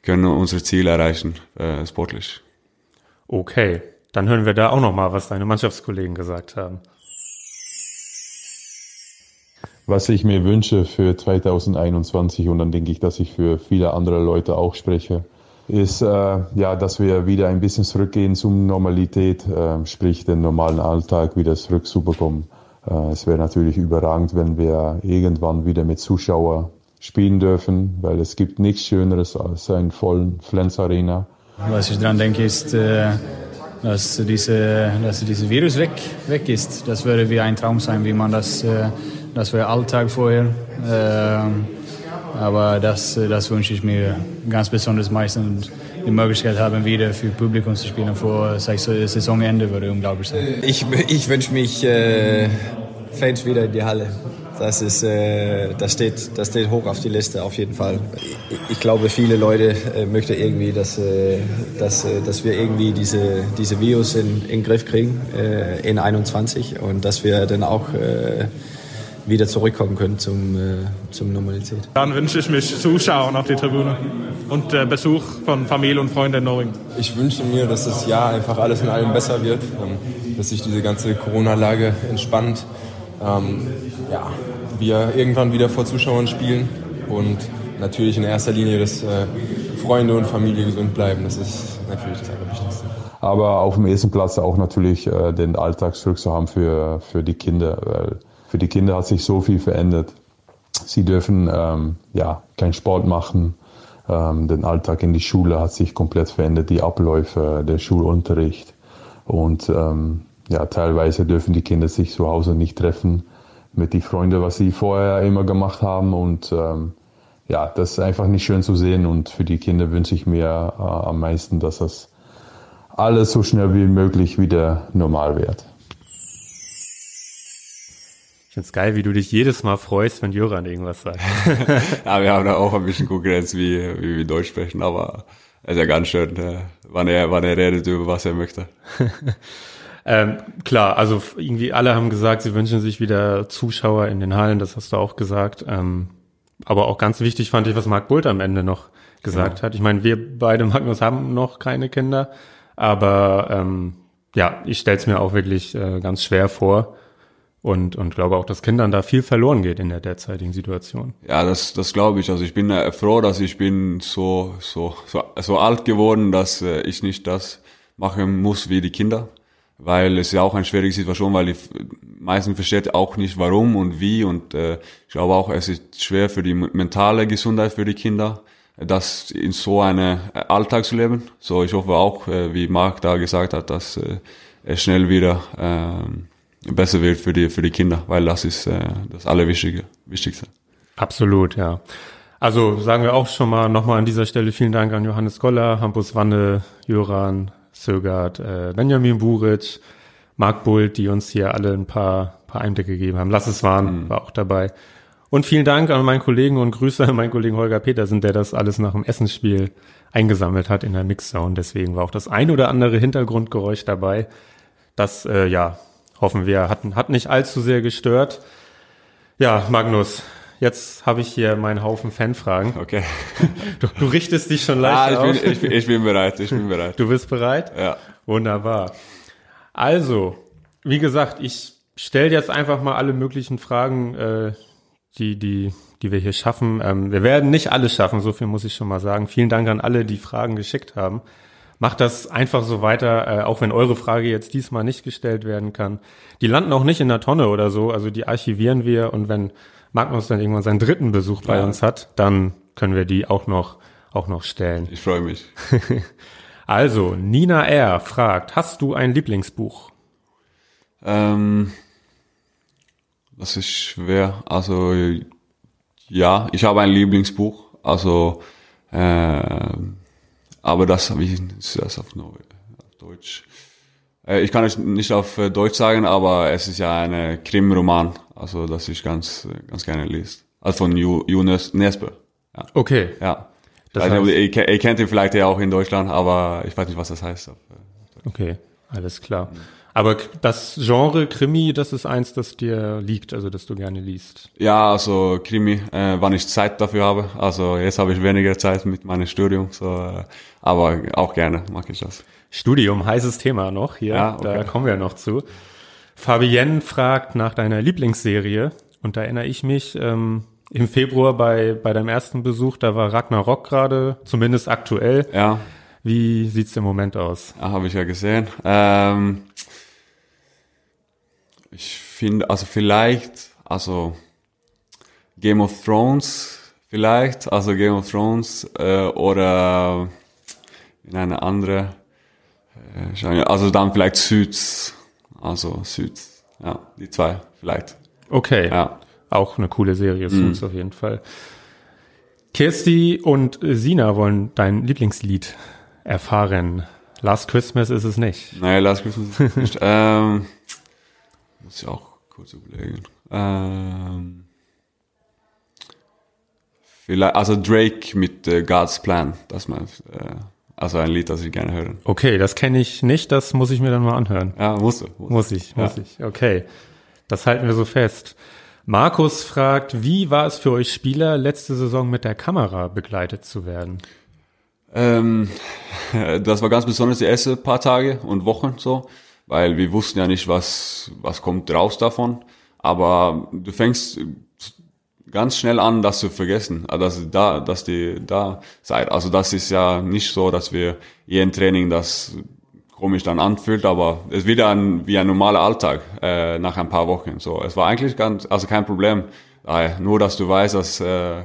können unsere Ziele erreichen, äh, sportlich. Okay, dann hören wir da auch noch mal, was deine Mannschaftskollegen gesagt haben. Was ich mir wünsche für 2021 und dann denke ich, dass ich für viele andere Leute auch spreche, ist, äh, ja, dass wir wieder ein bisschen zurückgehen zum Normalität, äh, sprich den normalen Alltag wieder zurück zu bekommen. Äh, es wäre natürlich überragend, wenn wir irgendwann wieder mit Zuschauern spielen dürfen, weil es gibt nichts Schöneres als einen vollen Flens Arena. Was ich daran denke, ist, äh, dass, diese, dass dieses Virus weg, weg ist. Das würde wie ein Traum sein, wie man das äh, das war Alltag vorher. Ähm, aber das, das wünsche ich mir ganz besonders meistens. Die Möglichkeit haben, wieder für Publikum zu spielen vor Saisonende, würde unglaublich sein. Ich, ich wünsche mich äh, Fans wieder in die Halle. Das, ist, äh, das, steht, das steht hoch auf die Liste auf jeden Fall. Ich, ich glaube, viele Leute äh, möchten irgendwie, dass, äh, dass, äh, dass wir irgendwie diese, diese Virus in, in den Griff kriegen äh, in 21 und dass wir dann auch wieder zurückkommen können zum, äh, zum Normalität. Dann wünsche ich mich Zuschauern auf die Tribüne und äh, Besuch von Familie und Freunden in Norwegen. Ich wünsche mir, dass das Jahr einfach alles in allem besser wird, ähm, dass sich diese ganze Corona-Lage entspannt, ähm, ja, wir irgendwann wieder vor Zuschauern spielen und natürlich in erster Linie, dass äh, Freunde und Familie gesund bleiben. Das ist natürlich das Allerwichtigste. Aber auf dem ersten Platz auch natürlich äh, den Alltag zurück zu haben für, für die Kinder, weil für die Kinder hat sich so viel verändert. Sie dürfen ähm, ja keinen Sport machen. Ähm, der Alltag in die Schule hat sich komplett verändert, die Abläufe, der Schulunterricht. Und ähm, ja, teilweise dürfen die Kinder sich zu Hause nicht treffen mit den Freunden, was sie vorher immer gemacht haben. Und ähm, ja, das ist einfach nicht schön zu sehen. Und für die Kinder wünsche ich mir äh, am meisten, dass das alles so schnell wie möglich wieder normal wird. Ich find's geil, wie du dich jedes Mal freust, wenn Jöran irgendwas sagt. ja, wir haben da auch ein bisschen Konkurrenz, wie, wie wir Deutsch sprechen, aber es ist ja ganz schön, äh, wann er, wann er redet über was er möchte. ähm, klar, also irgendwie alle haben gesagt, sie wünschen sich wieder Zuschauer in den Hallen, das hast du auch gesagt. Ähm, aber auch ganz wichtig fand ich, was Marc Bult am Ende noch gesagt genau. hat. Ich meine, wir beide, Magnus, haben noch keine Kinder, aber ähm, ja, ich stell's mir auch wirklich äh, ganz schwer vor und, und glaube auch, dass Kindern da viel verloren geht in der derzeitigen Situation. Ja, das, das glaube ich. Also ich bin äh, froh, dass ich bin so, so, so, so alt geworden, dass äh, ich nicht das machen muss wie die Kinder. Weil es ja auch eine schwierige Situation, weil die meisten versteht auch nicht warum und wie und äh, ich glaube auch, es ist schwer für die mentale Gesundheit für die Kinder, das in so eine äh, Alltag zu leben. So, ich hoffe auch, wie Marc da gesagt hat, dass äh, es schnell wieder äh, besser wird für die, für die Kinder, weil das ist äh, das Allerwichtigste. Wichtigste. Absolut, ja. Also sagen wir auch schon mal nochmal an dieser Stelle vielen Dank an Johannes Goller, Hampus Wanne, Jöran, Sögert, äh, Benjamin Buric, Marc Bult, die uns hier alle ein paar, paar Einblicke gegeben haben. Lass es waren, mhm. war auch dabei. Und vielen Dank an meinen Kollegen und Grüße an meinen Kollegen Holger Petersen, der das alles nach dem Essensspiel eingesammelt hat in der Mixzone. Deswegen war auch das ein oder andere Hintergrundgeräusch dabei. Das, äh, ja, hoffen wir, hat, hat nicht allzu sehr gestört. Ja, Magnus, jetzt habe ich hier meinen Haufen Fanfragen. Okay. Du, du richtest dich schon leicht ah, ich auf. Bin, ich, bin, ich bin bereit, ich bin bereit. Du bist bereit? Ja. Wunderbar. Also, wie gesagt, ich stelle jetzt einfach mal alle möglichen Fragen, äh, die, die, die wir hier schaffen. Ähm, wir werden nicht alles schaffen, so viel muss ich schon mal sagen. Vielen Dank an alle, die Fragen geschickt haben. Macht das einfach so weiter, äh, auch wenn eure Frage jetzt diesmal nicht gestellt werden kann. Die landen auch nicht in der Tonne oder so, also die archivieren wir und wenn Magnus dann irgendwann seinen dritten Besuch bei Ja. uns hat, dann können wir die auch noch, auch noch stellen. Ich freue mich. Also, Nina R. fragt, hast du ein Lieblingsbuch? Ähm, das ist schwer. Also ja, ich habe ein Lieblingsbuch. Also, äh, aber das, wie ist das auf, auf Deutsch? Äh, ich kann es nicht auf äh, Deutsch sagen, aber es ist ja ein Krim-Roman. Also, das ich ganz, ganz gerne lese. Also von Jonas Nesper. Ja. Okay. Ja. Das Das heißt, heißt- ihr, ihr kennt ihn vielleicht ja auch in Deutschland, aber ich weiß nicht, was das heißt. äh, Okay, alles klar. Aber das Genre Krimi, das ist eins, das dir liegt, also das du gerne liest. Ja, also Krimi, äh, wann ich Zeit dafür habe. Also jetzt habe ich weniger Zeit mit meinem Studium, so, äh, aber auch gerne mag ich das. Studium, heißes Thema noch hier, Ja, okay. da kommen wir noch zu. Fabienne fragt nach deiner Lieblingsserie und da erinnere ich mich, ähm, im Februar bei, bei deinem ersten Besuch, da war Ragnarok gerade, zumindest aktuell. Ja. Wie sieht's im Moment aus? Ja, habe ich ja gesehen. Ähm, ich finde, also vielleicht, also Game of Thrones vielleicht, also Game of Thrones äh, oder in eine andere, äh, also dann vielleicht Süds, also Süds, ja, die zwei vielleicht. Okay. Ja. Auch eine coole Serie, Mhm. Suits auf jeden Fall. Kirsti und Sina wollen dein Lieblingslied erfahren. Last Christmas ist es nicht. Nein, Last Christmas ist nicht. ähm, muss ich auch kurz überlegen. Ähm, vielleicht, also Drake mit äh, God's Plan, das mein, äh, also ein Lied, das ich gerne höre. Okay, das kenne ich nicht, das muss ich mir dann mal anhören. Ja, musst du. Muss ich, muss Ja. ich. Okay, das halten wir so fest. Markus fragt, wie war es für euch Spieler, letzte Saison mit der Kamera begleitet zu werden? Ähm, das war ganz besonders die ersten paar Tage und Wochen so, weil wir wussten ja nicht, was, was kommt raus davon. Aber du fängst ganz schnell an, das zu vergessen, also dass, da, dass die da seid. Also das ist ja nicht so, dass wir jeden Training das komisch dann anfühlt, aber es ist wieder ein, wie ein normaler Alltag äh, nach ein paar Wochen. So, es war eigentlich ganz, also kein Problem. Daher, nur, dass du weißt, dass äh,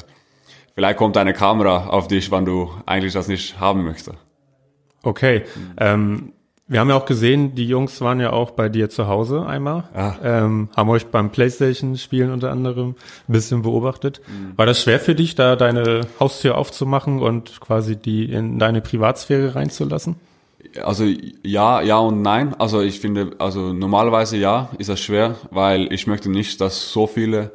vielleicht kommt eine Kamera auf dich, wann du eigentlich das nicht haben möchtest. Okay, ähm, wir haben ja auch gesehen, die Jungs waren ja auch bei dir zu Hause einmal, Ja. ähm, haben euch beim Playstation-Spielen unter anderem ein bisschen beobachtet. Mhm. War das schwer für dich, da deine Haustür aufzumachen und quasi die in deine Privatsphäre reinzulassen? Also ja, ja und nein. Also ich finde, also normalerweise ja, ist das schwer, weil ich möchte nicht, dass so viele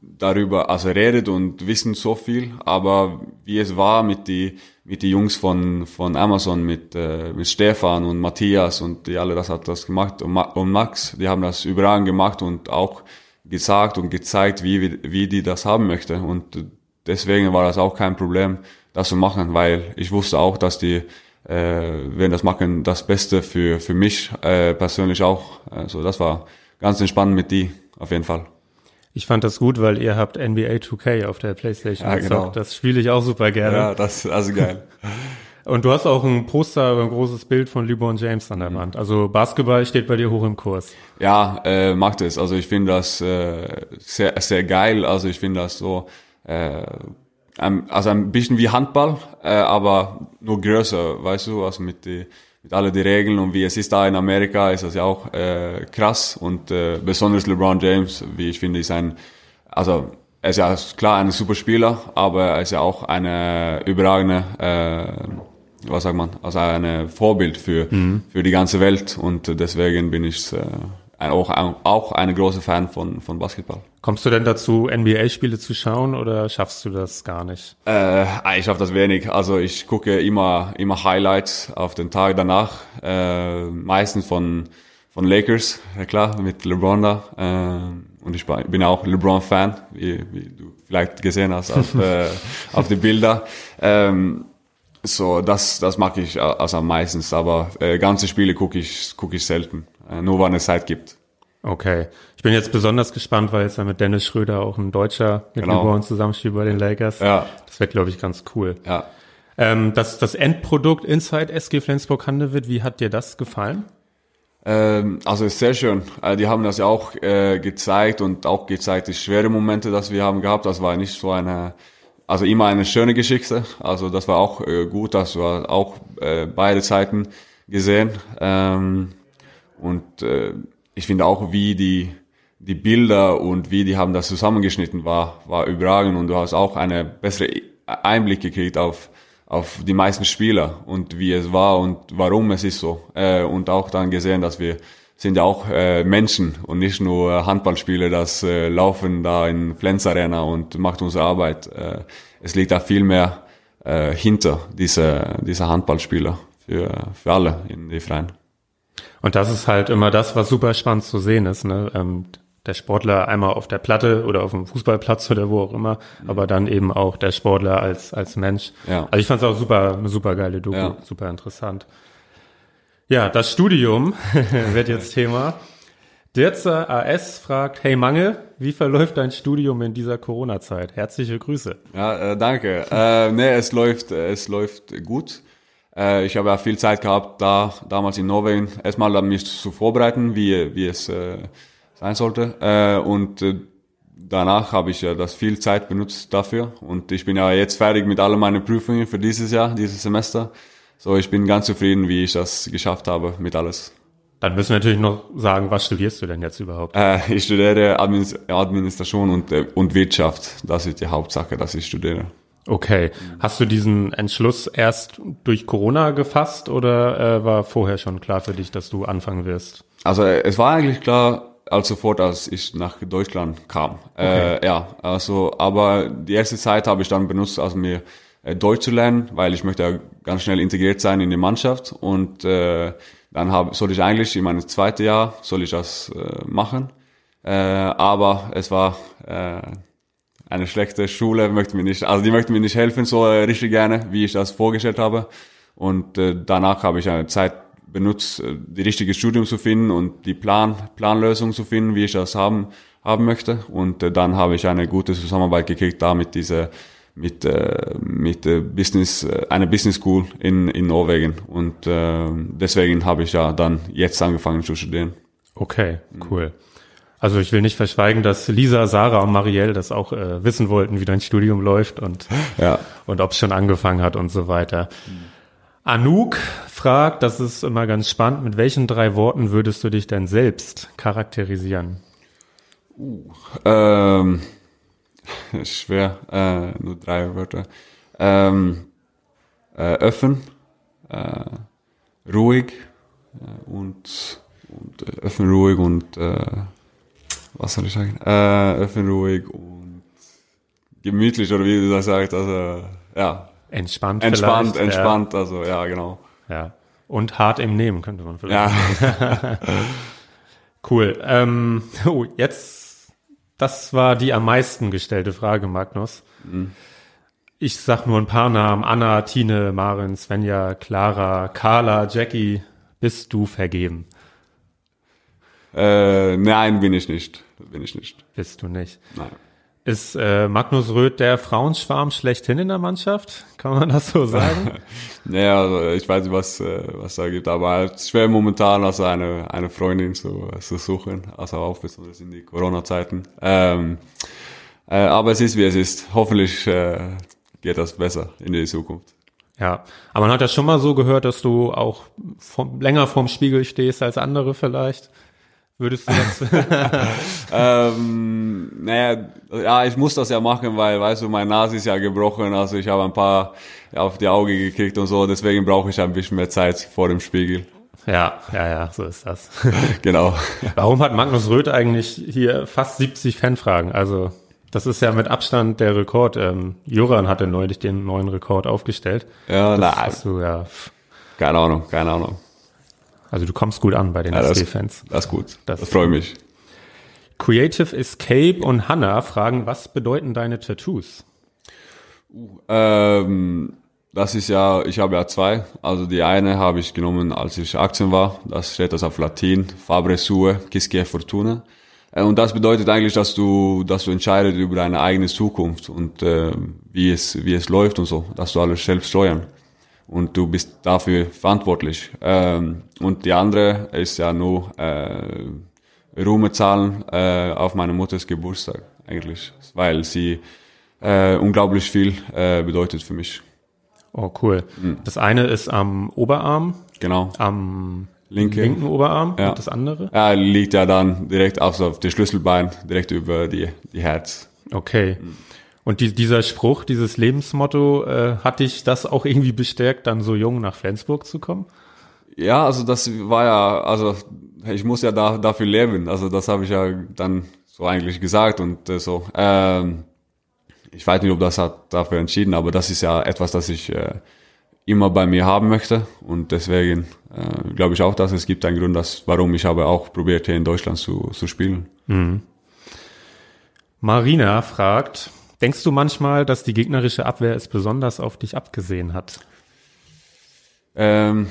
darüber also redet und wissen so viel, aber wie es war mit die mit die Jungs von von Amazon mit äh, mit Stefan und Matthias und die alle das hat das gemacht und, Ma und Max, die haben das überall gemacht und auch gesagt und gezeigt, wie wie die das haben möchte und deswegen war das auch kein Problem, das zu machen, weil ich wusste auch, dass die äh, werden das machen, das Beste für, für mich äh, persönlich auch. Also das war ganz entspannt mit die, auf jeden Fall. Ich fand das gut, weil ihr habt NBA 2K auf der Playstation Ja, gezockt. genau. Das spiele ich auch super gerne. Ja, das also geil. Und du hast auch ein Poster, ein großes Bild von LeBron James an der Mhm. Wand. Also Basketball steht bei dir hoch im Kurs. Ja, äh, macht es. Also ich finde das äh, sehr, sehr geil. Also ich finde das so, äh, ein, also ein bisschen wie Handball, äh, aber nur größer, weißt du, also mit die mit alle die Regeln und wie es ist da in Amerika, ist das ja auch äh, krass und äh, besonders LeBron James, wie ich finde, ist ein, also er ist ja klar ein super Spieler, aber er ist ja auch eine überragende, äh, was sagt man, also eine Vorbild für Mhm. für die ganze Welt und deswegen bin ich äh, auch auch eine große Fan von von Basketball. Kommst du denn dazu, NBA-Spiele zu schauen oder schaffst du das gar nicht? Äh, ich schaffe das wenig. Also ich gucke immer immer Highlights auf den Tag danach, äh, meistens von von Lakers, ja klar, mit LeBron da. Äh, und ich bin auch LeBron-Fan, wie, wie du vielleicht gesehen hast auf, äh, auf die Bilder. Ähm, so, das, das mag ich also meistens, aber äh, ganze Spiele gucke ich, gucke ich selten, äh, nur wann es Zeit gibt. Okay. Ich bin jetzt besonders gespannt, weil jetzt ja mit Dennis Schröder auch ein Deutscher mit Genau. LeBron zusammenspielt bei den Lakers. Ja. Das wird, glaube ich, ganz cool. Ja. Ähm, das, das Endprodukt Inside SG Flensburg-Handewitt, wie hat dir das gefallen? Ähm, also ist sehr schön. Äh, die haben das ja auch äh, gezeigt und auch gezeigt, die schwere Momente, dass wir haben gehabt. Das war nicht so eine, also immer eine schöne Geschichte. Also das war auch äh, gut, das war auch äh, beide Seiten gesehen. Ähm, und äh, ich finde auch, wie die die Bilder und wie die haben das zusammengeschnitten war, war überragend und du hast auch eine bessere Einblick gekriegt auf auf die meisten Spieler und wie es war und warum es ist so. Äh, und auch dann gesehen, dass wir sind ja auch äh, Menschen und nicht nur Handballspieler, das äh, laufen da in Flens Arena und macht unsere Arbeit. Äh, es liegt da viel mehr äh, hinter diese, diese Handballspieler für, für alle in die Freien. Und das ist halt immer das, was super spannend zu sehen ist. Ne? Ähm, der Sportler einmal auf der Platte oder auf dem Fußballplatz oder wo auch immer, mhm. aber dann eben auch der Sportler als, als Mensch. Ja. Also ich fand es auch super, eine super geile Doku, ja. super interessant. Ja, das Studium wird jetzt Thema. Dirzer AS fragt, hey Mangel, wie verläuft dein Studium in dieser Corona-Zeit? Herzliche Grüße. Ja, äh, danke. äh, nee, es läuft, es läuft gut. Äh, ich habe ja viel Zeit gehabt, da damals in Norwegen, erstmal mich zu vorbereiten, wie, wie es äh, sein sollte. Äh, und äh, danach habe ich ja das viel Zeit benutzt dafür. Und ich bin ja jetzt fertig mit allen meinen Prüfungen für dieses Jahr, dieses Semester. So, ich bin ganz zufrieden, wie ich das geschafft habe mit alles. Dann müssen wir natürlich noch sagen, was studierst du denn jetzt überhaupt? Äh, ich studiere Administration und, äh, und Wirtschaft. Das ist die Hauptsache, dass ich studiere. Okay. Hast du diesen Entschluss erst durch Corona gefasst oder äh, war vorher schon klar für dich, dass du anfangen wirst? Also äh, es war eigentlich klar, als sofort, als ich nach Deutschland kam. Okay. Äh, ja, also, aber die erste Zeit habe ich dann benutzt, also mir äh, Deutsch zu lernen, weil ich möchte ja ganz schnell integriert sein in die Mannschaft und äh, dann habe soll ich eigentlich in meinem zweiten Jahr soll ich das äh, machen, äh, aber es war äh, eine schlechte Schule, möchte mir nicht, also die möchte mir nicht helfen so äh, richtig gerne, wie ich das vorgestellt habe und äh, danach habe ich eine Zeit benutzt, äh, die richtige Studium zu finden und die Plan, Planlösung zu finden, wie ich das haben, haben möchte. Und äh, dann habe ich eine gute Zusammenarbeit gekriegt da mit dieser, mit, äh, mit äh, Business, äh, einer Business School in, in Norwegen. Und äh, deswegen habe ich ja dann jetzt angefangen zu studieren. Okay, cool. Also ich will nicht verschweigen, dass Lisa, Sarah und Marielle das auch äh, wissen wollten, wie dein Studium läuft und, ja. und ob es schon angefangen hat und so weiter. Anouk fragt, das ist immer ganz spannend, mit welchen drei Worten würdest du dich denn selbst charakterisieren? Uh, ähm, schwer, äh, nur drei Wörter. Ähm, äh, öffnen, äh, ruhig äh, und, und äh, öffnen, ruhig und äh, was soll ich sagen? Äh, öffnen, ruhig und gemütlich oder wie du das sagst. Also ja, Entspannt Entspannt, entspannt, ja. also ja, genau. Ja. Und hart im Nehmen könnte man vielleicht. Ja. cool. Ähm, oh, jetzt, das war die am meisten gestellte Frage, Magnus. Mhm. Ich sag nur ein paar Namen. Anna, Tine, Marin, Svenja, Clara, Carla, Jackie. Bist du vergeben? Äh, nein, bin ich nicht. Bin ich nicht. Bist du nicht? Nein. Ist äh, Magnus Röth der Frauenschwarm schlechthin in der Mannschaft? Kann man das so sagen? naja, also ich weiß nicht, was, äh, was da gibt, aber halt schwer momentan, also eine, eine Freundin zu, zu suchen, also auch besonders in die Corona-Zeiten. Ähm, äh, aber es ist, wie es ist. Hoffentlich äh, geht das besser in die Zukunft. Ja, aber man hat ja schon mal so gehört, dass du auch vom, länger vorm Spiegel stehst als andere vielleicht. Würdest du das? ähm, naja, ja, ich muss das ja machen, weil, weißt du, meine Nase ist ja gebrochen, also ich habe ein paar auf die Augen gekriegt und so, deswegen brauche ich ein bisschen mehr Zeit vor dem Spiegel. Ja, ja, ja, so ist das. genau. Warum hat Magnus Röth eigentlich hier fast 70 Fanfragen? Also, das ist ja mit Abstand der Rekord. Ähm, Joran hatte neulich den neuen Rekord aufgestellt. Ja, das na, hast du ja. Keine Ahnung, keine Ahnung. Also du kommst gut an bei den ja, SC-Fans. Das, ist gut. Das, das freut mich. Creative Escape und Hannah fragen, was bedeuten deine Tattoos? Uh, ähm, das ist ja, ich habe ja zwei. Also die eine habe ich genommen, als ich 18 war. Das steht das auf Latin. Fabre sue, quisque fortuna. Äh, und das bedeutet eigentlich, dass du, dass du entscheidest über deine eigene Zukunft und äh, wie es, wie es läuft und so, dass du alles selbst steuern. Und du bist dafür verantwortlich. Ähm, und die andere ist ja nur äh, Ruhme zahlen äh, auf meine Mutters Geburtstag eigentlich, weil sie äh, unglaublich viel äh, bedeutet für mich. Oh, cool. Mhm. Das eine ist am Oberarm. Genau. Am Linke. linken Oberarm ja. und das andere? Ja, liegt ja dann direkt auf, auf dem Schlüsselbein, direkt über die, die Herz. Okay. Mhm. Und die, dieser Spruch, dieses Lebensmotto, äh, hat dich das auch irgendwie bestärkt, dann so jung nach Flensburg zu kommen? Ja, also das war ja, also ich muss ja da, dafür leben. Also das habe ich ja dann so eigentlich gesagt und äh, so. Ähm, ich weiß nicht, ob das hat dafür entschieden, aber das ist ja etwas, das ich äh, immer bei mir haben möchte und deswegen äh, glaube ich auch, dass es gibt einen Grund, dass, warum ich habe auch probiert hier in Deutschland zu, zu spielen. Mhm. Marina fragt, Denkst du manchmal, dass die gegnerische Abwehr es besonders auf dich abgesehen hat? Ähm,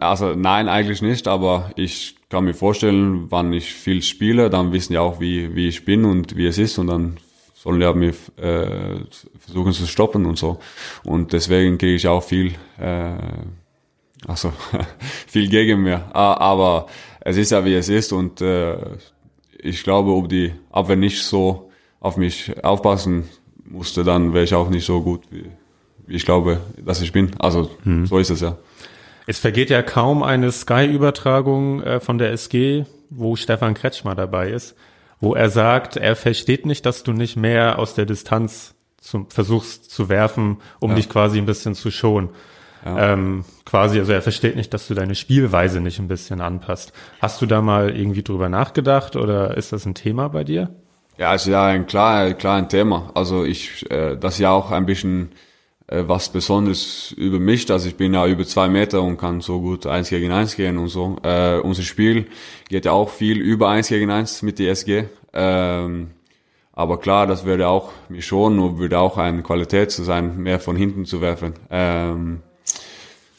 also nein, eigentlich nicht, aber ich kann mir vorstellen, wann ich viel spiele, dann wissen die auch, wie, wie ich bin und wie es ist und dann sollen die mich äh, versuchen zu stoppen und so. Und deswegen kriege ich auch viel, äh, also viel gegen mir. Aber es ist ja, wie es ist und äh, ich glaube, ob die Abwehr nicht so auf mich aufpassen musste, dann wäre ich auch nicht so gut, wie, wie ich glaube, dass ich bin. Also hm. so ist es ja. Es vergeht ja kaum eine Sky-Übertragung äh, von der SG, wo Stefan Kretschmer dabei ist, wo er sagt, er versteht nicht, dass du nicht mehr aus der Distanz zum, versuchst zu werfen, um ja. dich quasi ein bisschen zu schonen. Ja. Ähm, quasi, also er versteht nicht, dass du deine Spielweise nicht ein bisschen anpasst. Hast du da mal irgendwie drüber nachgedacht oder ist das ein Thema bei dir? Ja, ist ja ein klar, klar ein Thema. Also ich, äh, das ist ja auch ein bisschen äh, was Besonderes über mich, dass ich bin ja über zwei Meter und kann so gut eins gegen eins gehen und so. Äh, unser Spiel geht ja auch viel über eins gegen eins mit der SG. Ähm, aber klar, das würde auch mich schon und würde auch eine Qualität zu sein, mehr von hinten zu werfen. Ähm,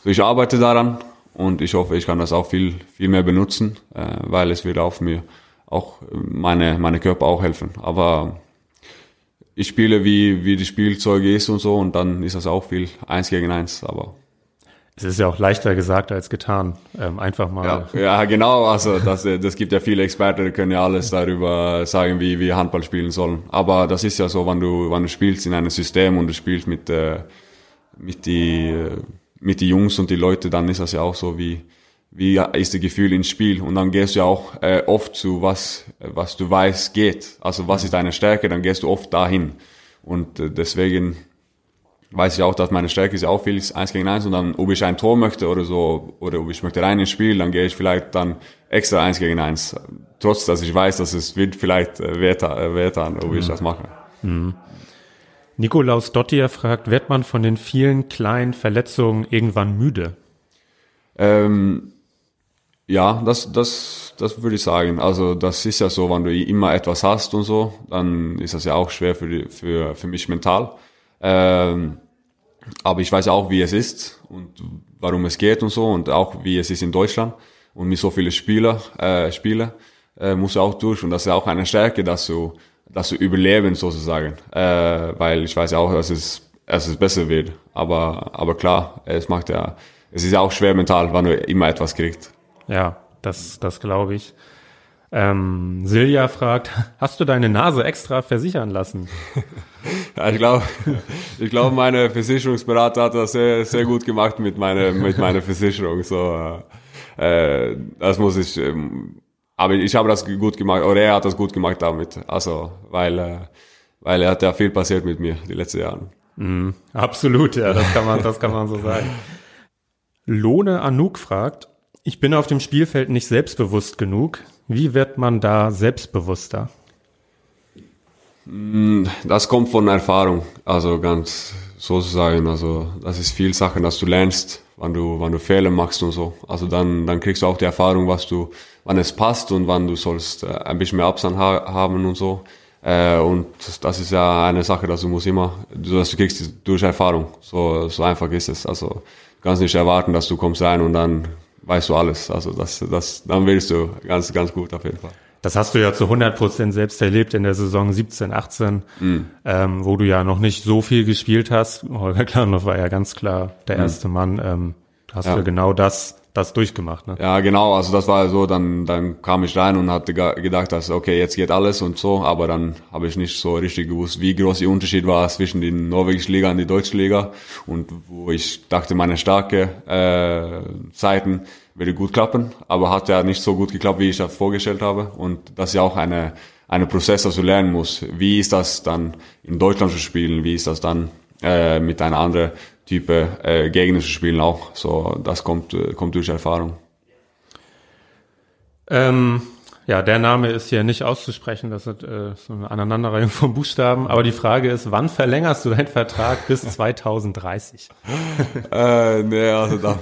so ich arbeite daran und ich hoffe, ich kann das auch viel, viel mehr benutzen, äh, weil es wird auch mir auch meine, meine Körper auch helfen. Aber ich spiele wie, wie die Spielzeuge ist und so und dann ist das auch viel eins gegen eins, aber. Es ist ja auch leichter gesagt als getan. Ähm, einfach mal. Ja, ja, genau. Also das, das gibt ja viele Experten, die können ja alles darüber sagen, wie wir Handball spielen sollen. Aber das ist ja so, wenn du, wenn du spielst in einem System und du spielst mit, äh, mit die, mit die Jungs und die Leute, dann ist das ja auch so wie, wie ist das Gefühl ins Spiel? Und dann gehst du ja auch äh, oft zu was was du weißt geht. Also was ist deine Stärke? Dann gehst du oft dahin. Und äh, deswegen weiß ich auch dass meine Stärke ist ja auch viel eins gegen eins. Und dann ob ich ein Tor möchte oder so oder ob ich möchte rein ins Spiel dann gehe ich vielleicht dann extra eins gegen eins. Trotz dass ich weiß dass es wird vielleicht äh, wert, äh, wert an ob mhm. ich das mache. Mhm. Nikolaus Dottier fragt wird man von den vielen kleinen Verletzungen irgendwann müde? Ähm, ja, das, das, das würde ich sagen. Also das ist ja so, wenn du immer etwas hast und so, dann ist das ja auch schwer für, die, für, für mich mental. Ähm, aber ich weiß auch, wie es ist und warum es geht und so und auch wie es ist in Deutschland und mit so vielen Spieler, äh, Spieler äh, muss du auch durch und das ist auch eine Stärke, dass du, dass du überleben sozusagen, äh, weil ich weiß ja auch, dass es, dass es besser wird. Aber, aber klar, es macht ja, es ist ja auch schwer mental, wenn du immer etwas kriegst. Ja, das, das glaube ich. Ähm, Silja fragt, hast du deine Nase extra versichern lassen? ja, ich glaube, ich glaube, meine Versicherungsberater hat das sehr, sehr gut gemacht mit meiner, mit meiner Versicherung. So, äh, das muss ich, ähm, aber ich habe das gut gemacht, oder er hat das gut gemacht damit. Also, weil, äh, weil er hat ja viel passiert mit mir die letzten Jahre. Mm, absolut, ja, das kann man, das kann man so sagen. Lohne Anouk fragt, ich bin auf dem Spielfeld nicht selbstbewusst genug. Wie wird man da selbstbewusster? Mm, das kommt von Erfahrung, also ganz sozusagen. Also das ist viel Sachen, dass du lernst, wann du, wann du Fehler machst und so. Also dann, dann kriegst du auch die Erfahrung, was du, wann es passt und wann du sollst äh, ein bisschen mehr Abstand ha haben und so. Äh, und das ist ja eine Sache, dass du musst immer, dass du kriegst durch Erfahrung. So, so einfach ist es. Also du kannst nicht erwarten, dass du kommst rein und dann weißt du alles. Also das, das, dann willst du ganz, ganz gut auf jeden Fall. Das hast du ja zu 100 Prozent selbst erlebt in der Saison 17, 18, Mhm. ähm, wo du ja noch nicht so viel gespielt hast. Holger Klarnow war ja ganz klar der Mhm. erste Mann. Ähm, du hast Ja. ja. genau das, das durchgemacht. Ne? Ja, genau, also das war so, dann, dann kam ich rein und hatte gedacht, dass okay, jetzt geht alles und so, aber dann habe ich nicht so richtig gewusst, wie groß der Unterschied war zwischen die norwegische Liga und die deutsche Liga und wo ich dachte, meine starke äh, Zeiten würde gut klappen, aber hat ja nicht so gut geklappt, wie ich das vorgestellt habe und das ist ja auch eine, eine Prozess, dass du lernen musst. Wie ist das dann in Deutschland zu spielen, wie ist das dann äh, mit einer anderen Type äh, Gegner zu spielen auch. So, das kommt, äh, kommt durch Erfahrung. Ähm, ja, der Name ist hier nicht auszusprechen, das ist äh, so eine Aneinanderreihung von Buchstaben. Aber die Frage ist, wann verlängerst du deinen Vertrag bis 2030? äh, nee, also da,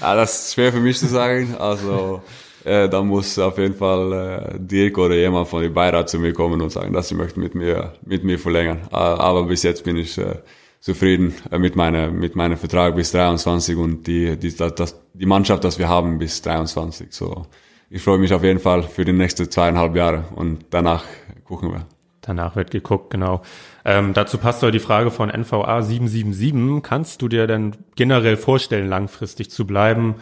ja, das ist schwer für mich zu sagen. Also äh, da muss auf jeden Fall äh, Dirk oder jemand von dem Beirat zu mir kommen und sagen, dass sie möchten mit mir mit mir verlängern. Äh, aber bis jetzt bin ich äh, zufrieden äh, mit meiner mit meinem Vertrag bis 23 und die die das, die Mannschaft, das wir haben bis 23. So ich freue mich auf jeden Fall für die nächsten zweieinhalb Jahre und danach gucken wir. Danach wird geguckt, genau. Ähm, dazu passt doch die Frage von NVA 777. Kannst du dir denn generell vorstellen, langfristig zu bleiben?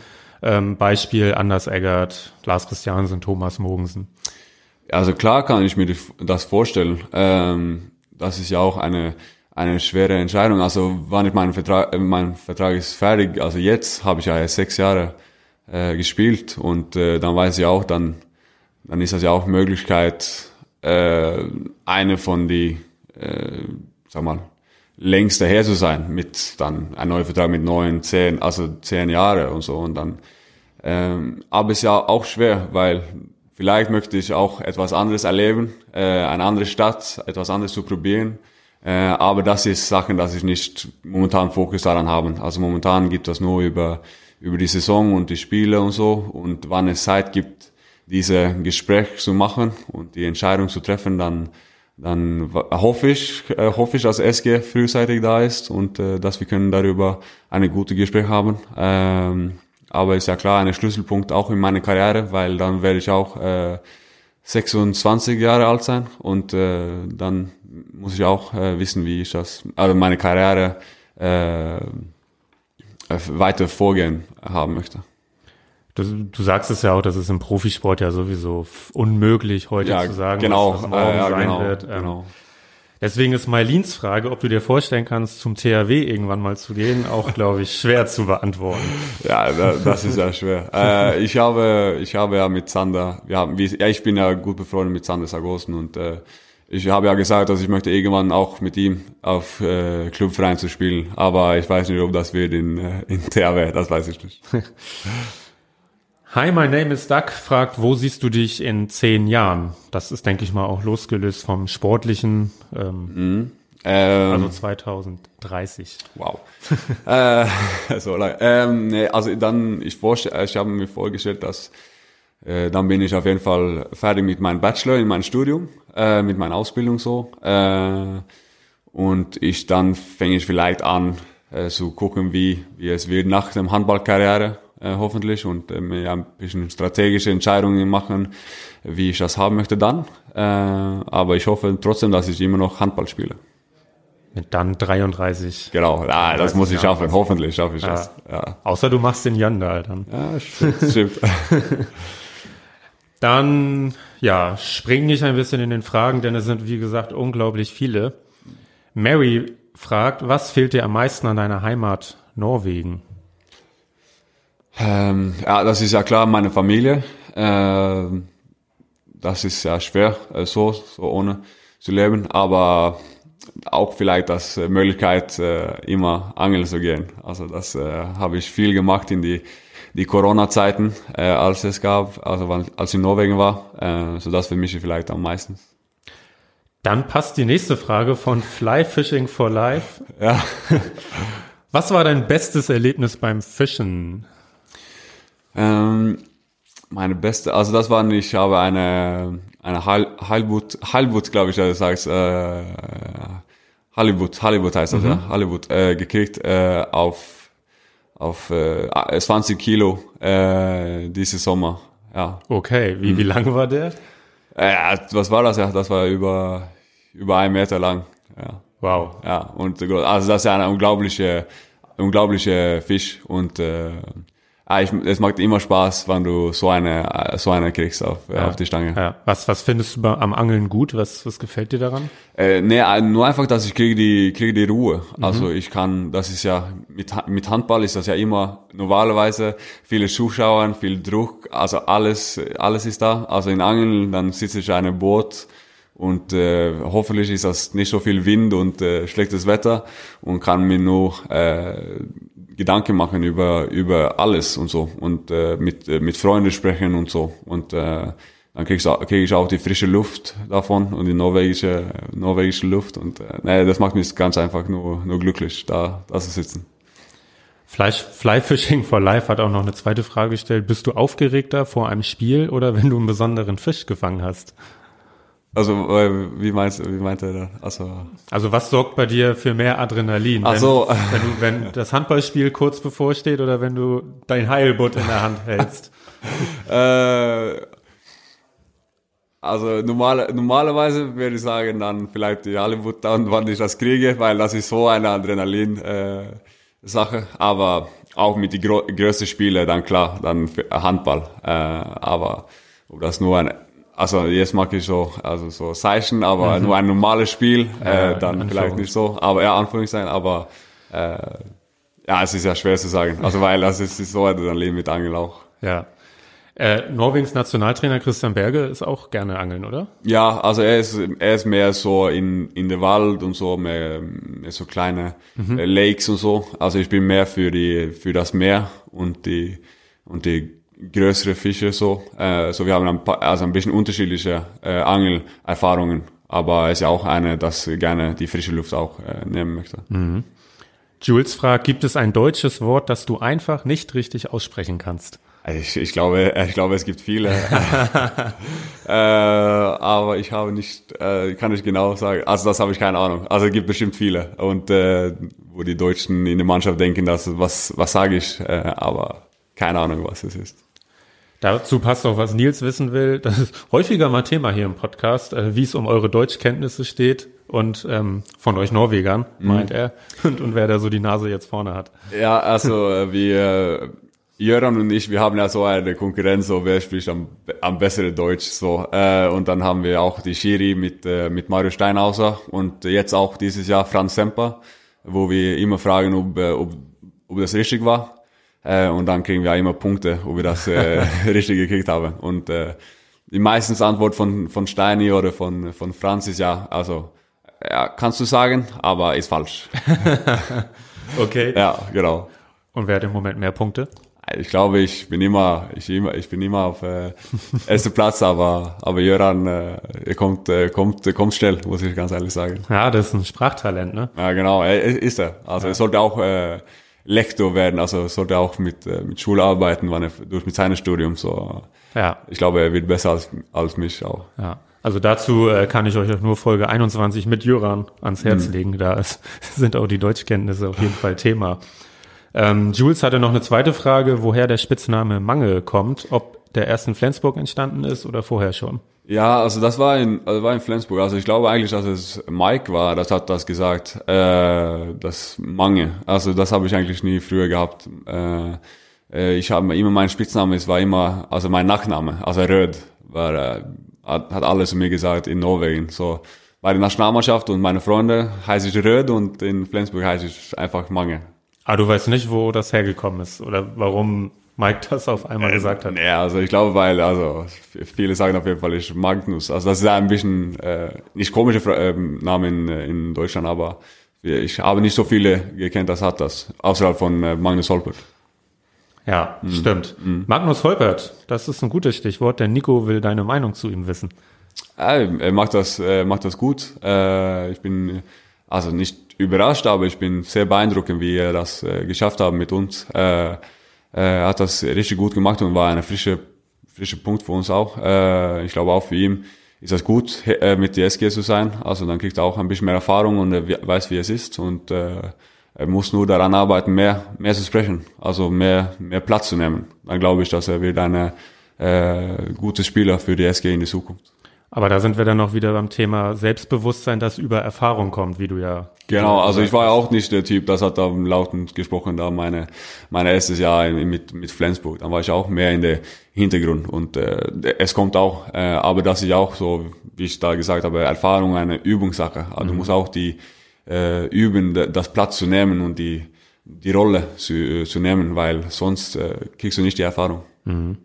Ähm, Beispiel Anders Eggert, Lars Christiansen, Thomas Mogensen. Also klar kann ich mir das vorstellen. Ähm, das ist ja auch eine eine schwere Entscheidung. Also wann ich meinen Vertrag, äh, mein Vertrag ist fertig. Also jetzt habe ich ja sechs Jahre äh, gespielt und äh, dann weiß ich auch, dann dann ist das ja auch Möglichkeit, äh, eine von die, äh, sag mal, längst daher zu sein mit dann ein neuer Vertrag mit neun, zehn, also zehn Jahre und so und dann ähm, aber es ist ja auch schwer, weil vielleicht möchte ich auch etwas anderes erleben, äh, eine andere Stadt, etwas anderes zu probieren. Äh, aber das ist Sachen, dass ich nicht momentan Fokus daran habe. Also momentan gibt das nur über, über die Saison und die Spiele und so. Und wann es Zeit gibt, diese Gespräche zu machen und die Entscheidung zu treffen, dann, dann hoffe ich, äh, hoffe ich, dass SG frühzeitig da ist und äh, dass wir können darüber eine gute Gespräch haben. Ähm, aber ist ja klar ein Schlüsselpunkt auch in meiner Karriere, weil dann werde ich auch äh, 26 Jahre alt sein und äh, dann muss ich auch äh, wissen, wie ich das, also meine Karriere äh, äh, weiter vorgehen haben möchte. Du, du sagst es ja auch, das ist im Profisport ja sowieso unmöglich, heute Ja, zu sagen, genau, was, was morgen äh, ja, sein genau, wird. Ähm, genau. Deswegen ist Mailins Frage, ob du dir vorstellen kannst, zum THW irgendwann mal zu gehen, auch, glaube ich, schwer zu beantworten. Ja, da, das ist ja schwer. äh, ich habe, ich habe ja mit Sander, wir haben, ja, ich bin ja gut befreundet mit Sander Sargosen und äh, ich habe ja gesagt, dass ich möchte irgendwann auch mit ihm auf äh, Clubverein zu spielen. Aber ich weiß nicht, ob das wird in, äh, in THW, das weiß ich nicht. Hi, my name is Doug fragt, wo siehst du dich in zehn Jahren? Das ist, denke ich mal, auch losgelöst vom Sportlichen, ähm, Ähm, also 2030. Wow. äh, so. Ähm, nee, also dann, ich, ich habe mir vorgestellt, dass äh, dann bin ich auf jeden Fall fertig mit meinem Bachelor in meinem Studium, äh, mit meiner Ausbildung so. Äh, und ich dann fange ich vielleicht an äh, zu gucken, wie, wie es wird nach dem Handballkarriere äh, hoffentlich und äh, mir ein bisschen strategische Entscheidungen machen, wie ich das haben möchte dann. Äh, aber ich hoffe trotzdem, dass ich immer noch Handball spiele. Mit dann 33. Genau, ah, das 33 muss ich schaffen. Hoffentlich schaffe ich Ja. das. Ja. Außer du machst den Jandal dann. Ja, stimmt. stimmt. Dann, ja, springe ich ein bisschen in den Fragen, denn es sind, wie gesagt, unglaublich viele. Mary fragt, was fehlt dir am meisten an deiner Heimat Norwegen? Ähm, ja, das ist ja klar, meine Familie. Ähm, das ist ja schwer, äh, so, so ohne zu leben, aber auch vielleicht das äh, Möglichkeit, äh, immer angeln zu gehen. Also das äh, habe ich viel gemacht in die, die Corona-Zeiten, äh, als es gab, also als ich in Norwegen war. Äh, so das für mich vielleicht am meisten. Dann passt die nächste Frage von Fly Fishing for Life. Ja. Was war dein bestes Erlebnis beim Fischen? Ähm, meine beste, also das war nicht, ich habe eine, eine Heil, Heilbutt, Heilbutt, glaube ich, dass du sagst, äh, Hollywood, Hollywood heißt das, Mhm. ja, Hollywood, äh, gekriegt, äh, auf, auf, äh, 20 Kilo, äh, diese Sommer, ja. Okay, wie, wie lang war der? Ja, was war das? Ja, das war über, über einen Meter lang. Ja. Wow. Ja, und also das ist ja ein unglaublicher, unglaublicher Fisch und äh, ah, ich, es macht immer Spaß, wenn du so eine, so eine kriegst auf, Ja. auf die Stange. Ja. Was, was findest du am Angeln gut? Was, was gefällt dir daran? Äh, nee, äh, nur einfach, dass ich kriege die, kriege die Ruhe. Mhm. Also ich kann, das ist ja, mit, mit Handball ist das ja immer normalerweise viele Zuschauer, viel Druck, also alles, alles ist da. Also in Angeln, dann sitze ich in einem Boot und äh, hoffentlich ist das nicht so viel Wind und äh, schlechtes Wetter und kann mir nur äh, Gedanken machen über über alles und so und äh, mit äh, mit Freunden sprechen und so und äh, dann krieg ich, krieg ich auch die frische Luft davon und die norwegische norwegische Luft und äh, nee, das macht mich ganz einfach nur nur glücklich da da zu sitzen. Fleisch, Fly Fishing for Life hat auch noch eine zweite Frage gestellt. Bist du aufgeregter vor einem Spiel oder wenn du einen besonderen Fisch gefangen hast? Also äh, wie meinst wie meint er da? Also Also was sorgt bei dir für mehr Adrenalin? Ach wenn, so. Wenn, du, wenn das Handballspiel kurz bevorsteht oder wenn du dein Heilbutt in der Hand hältst? Äh, also normale, normalerweise würde ich sagen, dann vielleicht die Hollywood dann, wann ich das kriege, weil das ist so eine Adrenalin äh. Aber auch mit die größten Spiele, dann klar, dann Handball. Äh, aber ob das nur ein also jetzt mag ich so, also so Zeichen, aber Mhm. nur ein normales Spiel, Ja, äh, dann in vielleicht nicht so. Aber ja, Anführungszeichen, aber äh, ja, es ist ja schwer zu sagen. Also weil das ist, ist so Adrenalin mit Angeln auch. Ja. Äh, Norwegens Nationaltrainer Christian Berge ist auch gerne angeln, oder? Ja, also er ist, er ist mehr so in, in der Wald und so, mehr, mehr so kleine Mhm. äh, Lakes und so. Also ich bin mehr für die, für das Meer und die, und die größere Fische so. Äh, so wir haben ein paar, also ein bisschen unterschiedliche äh, Angelerfahrungen. Aber er ist ja auch eine, das gerne die frische Luft auch äh, nehmen möchte. Mhm. Jules fragt, gibt es ein deutsches Wort, das du einfach nicht richtig aussprechen kannst? Ich, ich glaube, ich glaube, es gibt viele. äh, aber ich habe nicht, äh, kann ich genau sagen. Also das habe ich keine Ahnung. Also es gibt bestimmt viele und äh, wo die Deutschen in der Mannschaft denken, dass was was sage ich, äh, aber keine Ahnung, was es ist. Dazu passt auch, was Nils wissen will. Das ist häufiger mal Thema hier im Podcast, äh, wie es um eure Deutschkenntnisse steht und ähm, von euch Norwegern, Mhm. meint er, und, und wer da so die Nase jetzt vorne hat. Ja, also äh, wir, Jöran und ich, wir haben ja so eine Konkurrenz, so wer spricht am, am besseren Deutsch, so. Äh, und dann haben wir auch die Schiri mit, äh, mit Mario Steinhauser und jetzt auch dieses Jahr Franz Semper, wo wir immer fragen, ob, äh, ob, ob das richtig war. Äh, und dann kriegen wir auch immer Punkte, ob wir das äh, richtig gekriegt haben. Und äh, die meistens Antwort von, von Steini oder von, von Franz ist ja, also, ja, kannst du sagen, aber ist falsch. Okay. Ja, genau. Und wer hat im Moment mehr Punkte? Ich glaube, ich bin immer, ich immer, ich bin immer auf äh, erster Platz, aber aber Jöran, äh, er kommt, äh, kommt, kommt schnell, muss ich ganz ehrlich sagen. Ja, das ist ein Sprachtalent, ne? Ja, genau, er, ist er. Also er sollte auch äh, Lektor werden, also sollte auch mit äh, mit Schule arbeiten, wann er durch mit seinem Studium so. Ja. Ich glaube, er wird besser als als mich auch. Ja. Also dazu äh, kann ich euch auch nur Folge 21 mit Jöran ans Herz Mhm. legen. Da ist, sind auch die Deutschkenntnisse auf jeden Fall Thema. Ähm, Jules hatte noch eine zweite Frage, woher der Spitzname Mange kommt, ob der erst in Flensburg entstanden ist oder vorher schon. Ja, also das war in, also war in Flensburg. Also ich glaube eigentlich, dass es Mike war, das hat das gesagt, äh, das Mange. Also das habe ich eigentlich nie früher gehabt. Äh, äh, ich habe immer mein Spitzname, es war immer, also mein Nachname, also Röd, war, äh, hat, hat alles zu mir gesagt in Norwegen. So bei der Nationalmannschaft und meine Freunde heiße ich Röd und in Flensburg heiße ich einfach Mange. Aber du weißt nicht, wo das hergekommen ist oder warum Mike das auf einmal gesagt hat. Ja, also ich glaube, weil, also viele sagen auf jeden Fall, ich Magnus. Also das ist ein bisschen äh, nicht komische ähm, Namen in, Deutschland, aber ich habe nicht so viele gekannt, das hat das, außerhalb von äh, Magnus Holpert. Ja, stimmt. Magnus Holpert, das ist ein gutes Stichwort, denn Nico will deine Meinung zu ihm wissen. Ja, er macht das, er macht das gut. Äh, ich bin also nicht überrascht, aber ich bin sehr beeindruckend, wie er das äh, geschafft hat mit uns. Äh, er hat das richtig gut gemacht und war ein frischer frischer Punkt für uns auch. Äh, ich glaube auch für ihn ist das gut, äh, mit der SG zu sein. Also dann kriegt er auch ein bisschen mehr Erfahrung und er we- weiß, wie es ist und er muss nur daran arbeiten, mehr mehr zu sprechen, also mehr mehr Platz zu nehmen. Dann glaube ich, dass er wird eine äh, gute Spieler für die SG in die Zukunft. Aber da sind wir dann noch wieder beim Thema Selbstbewusstsein, das über Erfahrung kommt, wie du ja. Genau, also ich war ja auch nicht der Typ, das hat da lautend gesprochen, da meine, mein erstes Jahr mit, mit Flensburg. Dann war ich auch mehr in der Hintergrund und äh, es kommt auch, äh, aber das ist auch so, wie ich da gesagt habe, Erfahrung eine Übungssache. Also mhm. du musst auch die äh, üben, das Platz zu nehmen und die, die Rolle zu, zu nehmen, weil sonst äh, kriegst du nicht die Erfahrung. Mhm.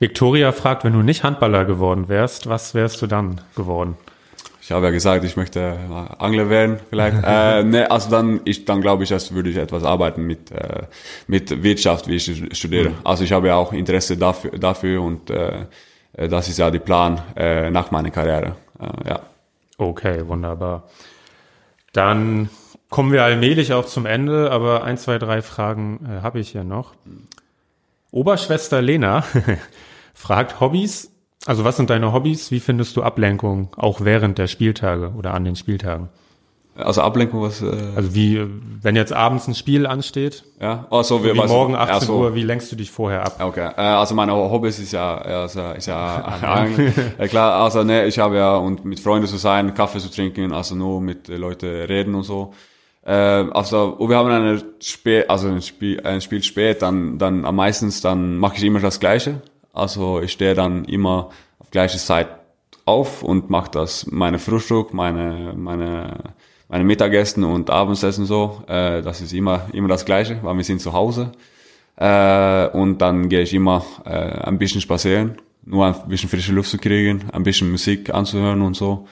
Victoria fragt, wenn du nicht Handballer geworden wärst, was wärst du dann geworden? Ich habe ja gesagt, ich möchte Angler werden, vielleicht. äh, ne, also dann, ich, dann glaube ich, dass würde ich etwas arbeiten mit, äh, mit Wirtschaft, wie ich studiere. Mhm. Also ich habe ja auch Interesse dafür, dafür und äh, das ist ja der Plan äh, nach meiner Karriere. Äh, ja. Okay, wunderbar. Dann kommen wir allmählich auch zum Ende, aber ein, zwei, drei Fragen äh, habe ich hier noch. Oberschwester Lena fragt Hobbys. Also was sind deine Hobbys? Wie findest du Ablenkung auch während der Spieltage oder an den Spieltagen? Also Ablenkung, was? Äh also wie, wenn jetzt abends ein Spiel ansteht? Ja, also so wie morgen 18 ja, so. Uhr, wie lenkst du dich vorher ab? Okay, äh, also meine Hobbys ist ja, also ist ja, ja klar, also ne, ich habe ja und mit Freunden zu sein, Kaffee zu trinken, also nur mit Leuten reden und so. Äh, also wir haben eine spät, also ein Spiel, ein Spiel spät, dann dann am meisten dann mache ich immer das Gleiche. Also ich stehe dann immer auf gleiche Zeit auf und mache das meine Frühstück, meine meine meine Mittagessen und Abendessen so. Äh, das ist immer immer das Gleiche, weil wir sind zu Hause. Äh, und dann gehe ich immer äh, ein bisschen spazieren, nur ein bisschen frische Luft zu kriegen, ein bisschen Musik anzuhören und so.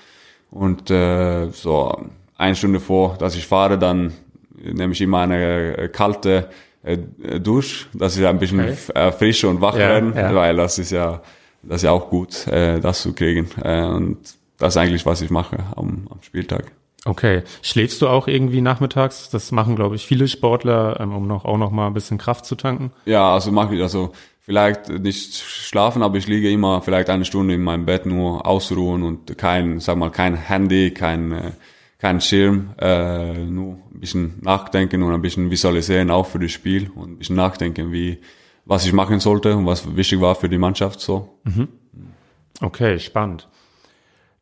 Und äh, so eine Stunde vor, dass ich fahre, dann nehme ich immer eine kalte äh, Dusch, dass ich ein bisschen okay. frisch und wach ja, werden, ja. weil das ist ja, das ist ja auch gut, äh, das zu kriegen. Äh, und das ist eigentlich, was ich mache am, am Spieltag. Okay. Schläfst du auch irgendwie nachmittags? Das machen, glaube ich, viele Sportler, ähm, um noch auch noch mal ein bisschen Kraft zu tanken. Ja, also mache ich also vielleicht nicht schlafen, aber ich liege immer vielleicht eine Stunde in meinem Bett nur ausruhen und kein, sag mal, kein Handy, kein äh, kein Schirm, äh, nur ein bisschen nachdenken und ein bisschen visualisieren auch für das Spiel und ein bisschen nachdenken, wie was ich machen sollte und was wichtig war für die Mannschaft so. Mhm. Okay, spannend.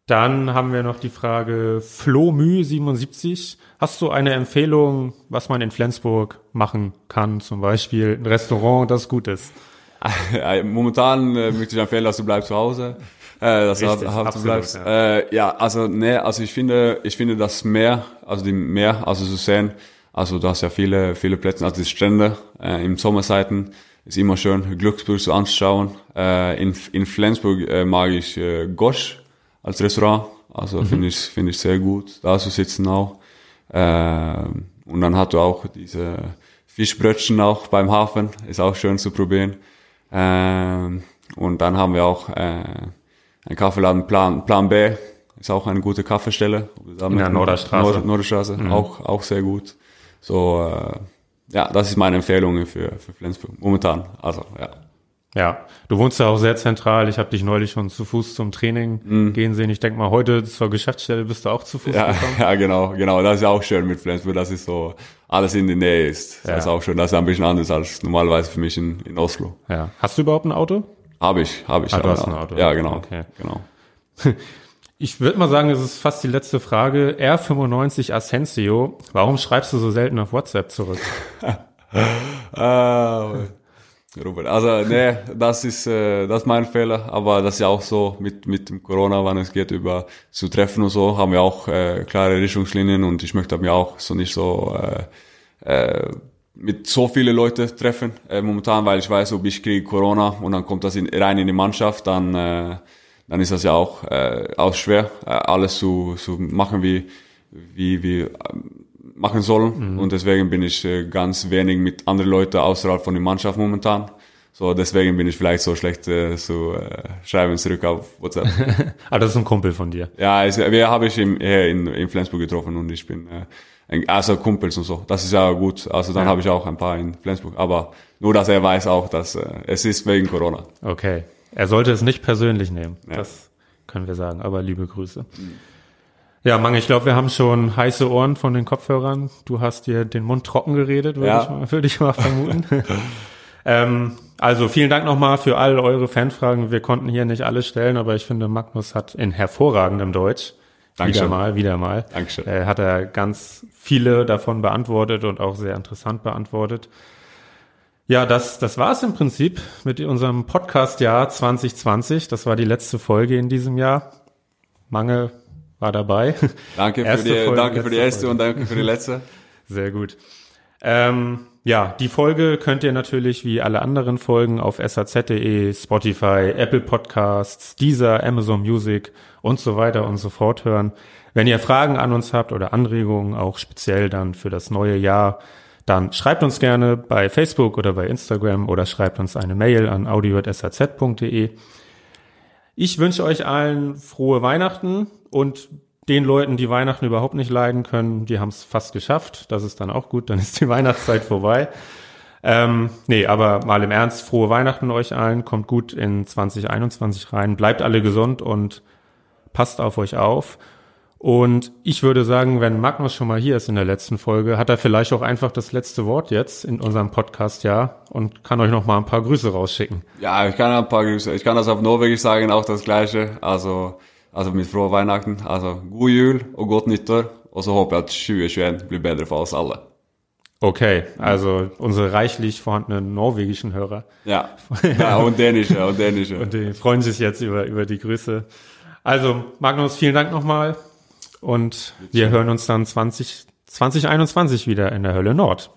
Dann haben wir noch die Frage Flohmü 77. Hast du eine Empfehlung, was man in Flensburg machen kann? Zum Beispiel ein Restaurant, das gut ist? Momentan äh, möchte ich empfehlen, dass du bleibst zu Hause. Dass Richtig, du absolut, bleibst. Ja. Äh, ja, also ne, also ich finde, ich finde das Meer, also die Meer, also zu sehen, also du hast ja viele, viele Plätze, also die Strände äh, im Sommerseiten ist immer schön, Glücksburg zu anschauen. Äh, in, in Flensburg äh, mag ich äh, Gosch als Restaurant, also mhm. finde ich, finde ich sehr gut, da zu sitzen auch. Äh, und dann hast du auch diese Fischbrötchen auch beim Hafen, ist auch schön zu probieren. Äh, und dann haben wir auch äh, ein Kaffeeladen Plan, Plan B, ist auch eine gute Kaffeestelle. In der Norderstraße. Nord Norderstraße, mhm. auch, auch sehr gut. So, äh, ja, das ist meine Empfehlung für, für Flensburg momentan. Also, ja. Ja, du wohnst ja auch sehr zentral. Ich habe dich neulich schon zu Fuß zum Training mhm. gehen sehen. Ich denke mal, heute zur Geschäftsstelle bist du auch zu Fuß ja, gekommen. Ja, genau, genau. Das ist auch schön mit Flensburg, dass es so alles in der Nähe ist. Das ja. ist auch schön. Das ist ein bisschen anders als normalerweise für mich in, in Oslo. Ja. Hast du überhaupt ein Auto? Habe ich, habe ich. Ah, du hast ein Auto. Ja, genau. Okay. genau. Ich würde mal sagen, das ist fast die letzte Frage. R95 Asensio, warum schreibst du so selten auf WhatsApp zurück? ah, Robert, also nee, das ist äh, das ist mein Fehler, aber das ist ja auch so mit mit dem Corona, wann es geht über zu treffen und so, haben wir auch äh, klare Richtungslinien und ich möchte mir auch so nicht so äh, äh, mit so viele Leute treffen äh, momentan, weil ich weiß, ob ich kriege Corona und dann kommt das in, rein in die Mannschaft, dann äh, dann ist das ja auch äh, auch schwer, äh, alles zu, zu machen, wie wie wir äh, machen sollen mhm. und deswegen bin ich äh, ganz wenig mit anderen Leuten außerhalb von der Mannschaft momentan. So, deswegen bin ich vielleicht so schlecht äh, zu äh, schreiben zurück auf WhatsApp. ah, das ist ein Kumpel von dir. Ja, also, wir habe ich im, hier in, in Flensburg getroffen und ich bin äh, also Kumpels und so. Das ist ja gut. Also dann ja. habe ich auch ein paar in Flensburg. Aber nur, dass er weiß auch, dass äh, es ist wegen Corona. Okay. Er sollte es nicht persönlich nehmen. Ja. Das können wir sagen. Aber liebe Grüße. Ja, Mang, ich glaube, wir haben schon heiße Ohren von den Kopfhörern. Du hast dir den Mund trocken geredet, würde ja. ich, mal, würd ich mal vermuten. Ähm, also vielen Dank nochmal für all eure Fanfragen. Wir konnten hier nicht alle stellen, aber ich finde, Magnus hat in hervorragendem Deutsch Dankeschön. wieder mal, wieder mal, Dankeschön. Äh, hat er ganz viele davon beantwortet und auch sehr interessant beantwortet. Ja, das, das war es im Prinzip mit unserem Podcast-Jahr 2020. Das war die letzte Folge in diesem Jahr. Mangel war dabei. Danke für Erste die, Folge, danke für die erste Folge. und danke für die letzte. Sehr gut. Ähm, ja, die Folge könnt ihr natürlich wie alle anderen Folgen auf saz.de, Spotify, Apple Podcasts, Deezer, Amazon Music und so weiter und so fort hören. Wenn ihr Fragen an uns habt oder Anregungen, auch speziell dann für das neue Jahr, dann schreibt uns gerne bei Facebook oder bei Instagram oder schreibt uns eine Mail an audio.saz.de. Ich wünsche euch allen frohe Weihnachten und den Leuten, die Weihnachten überhaupt nicht leiden können, die haben es fast geschafft. Das ist dann auch gut, dann ist die Weihnachtszeit vorbei. Ähm, nee, aber mal im Ernst, frohe Weihnachten euch allen, kommt gut in 2021 rein, bleibt alle gesund und passt auf euch auf. Und ich würde sagen, wenn Magnus schon mal hier ist in der letzten Folge, hat er vielleicht auch einfach das letzte Wort jetzt in unserem Podcast, ja, und kann euch noch mal ein paar Grüße rausschicken. Ja, ich kann ein paar Grüße. Ich kann das auf Norwegisch sagen, auch das Gleiche. Also, also mit frohe Weihnachten. Also, god jul og godt nyttår. Og så håper jeg at 2021 blir bedre for oss alle. Okay, also unsere reichlich vorhandenen norwegischen Hörer. Ja, ja und dänische, und dänische. Und die freuen sich jetzt über, über die Grüße. Also, Magnus, vielen Dank nochmal. Und wir hören uns dann 20, 2021 wieder in der Hölle Nord.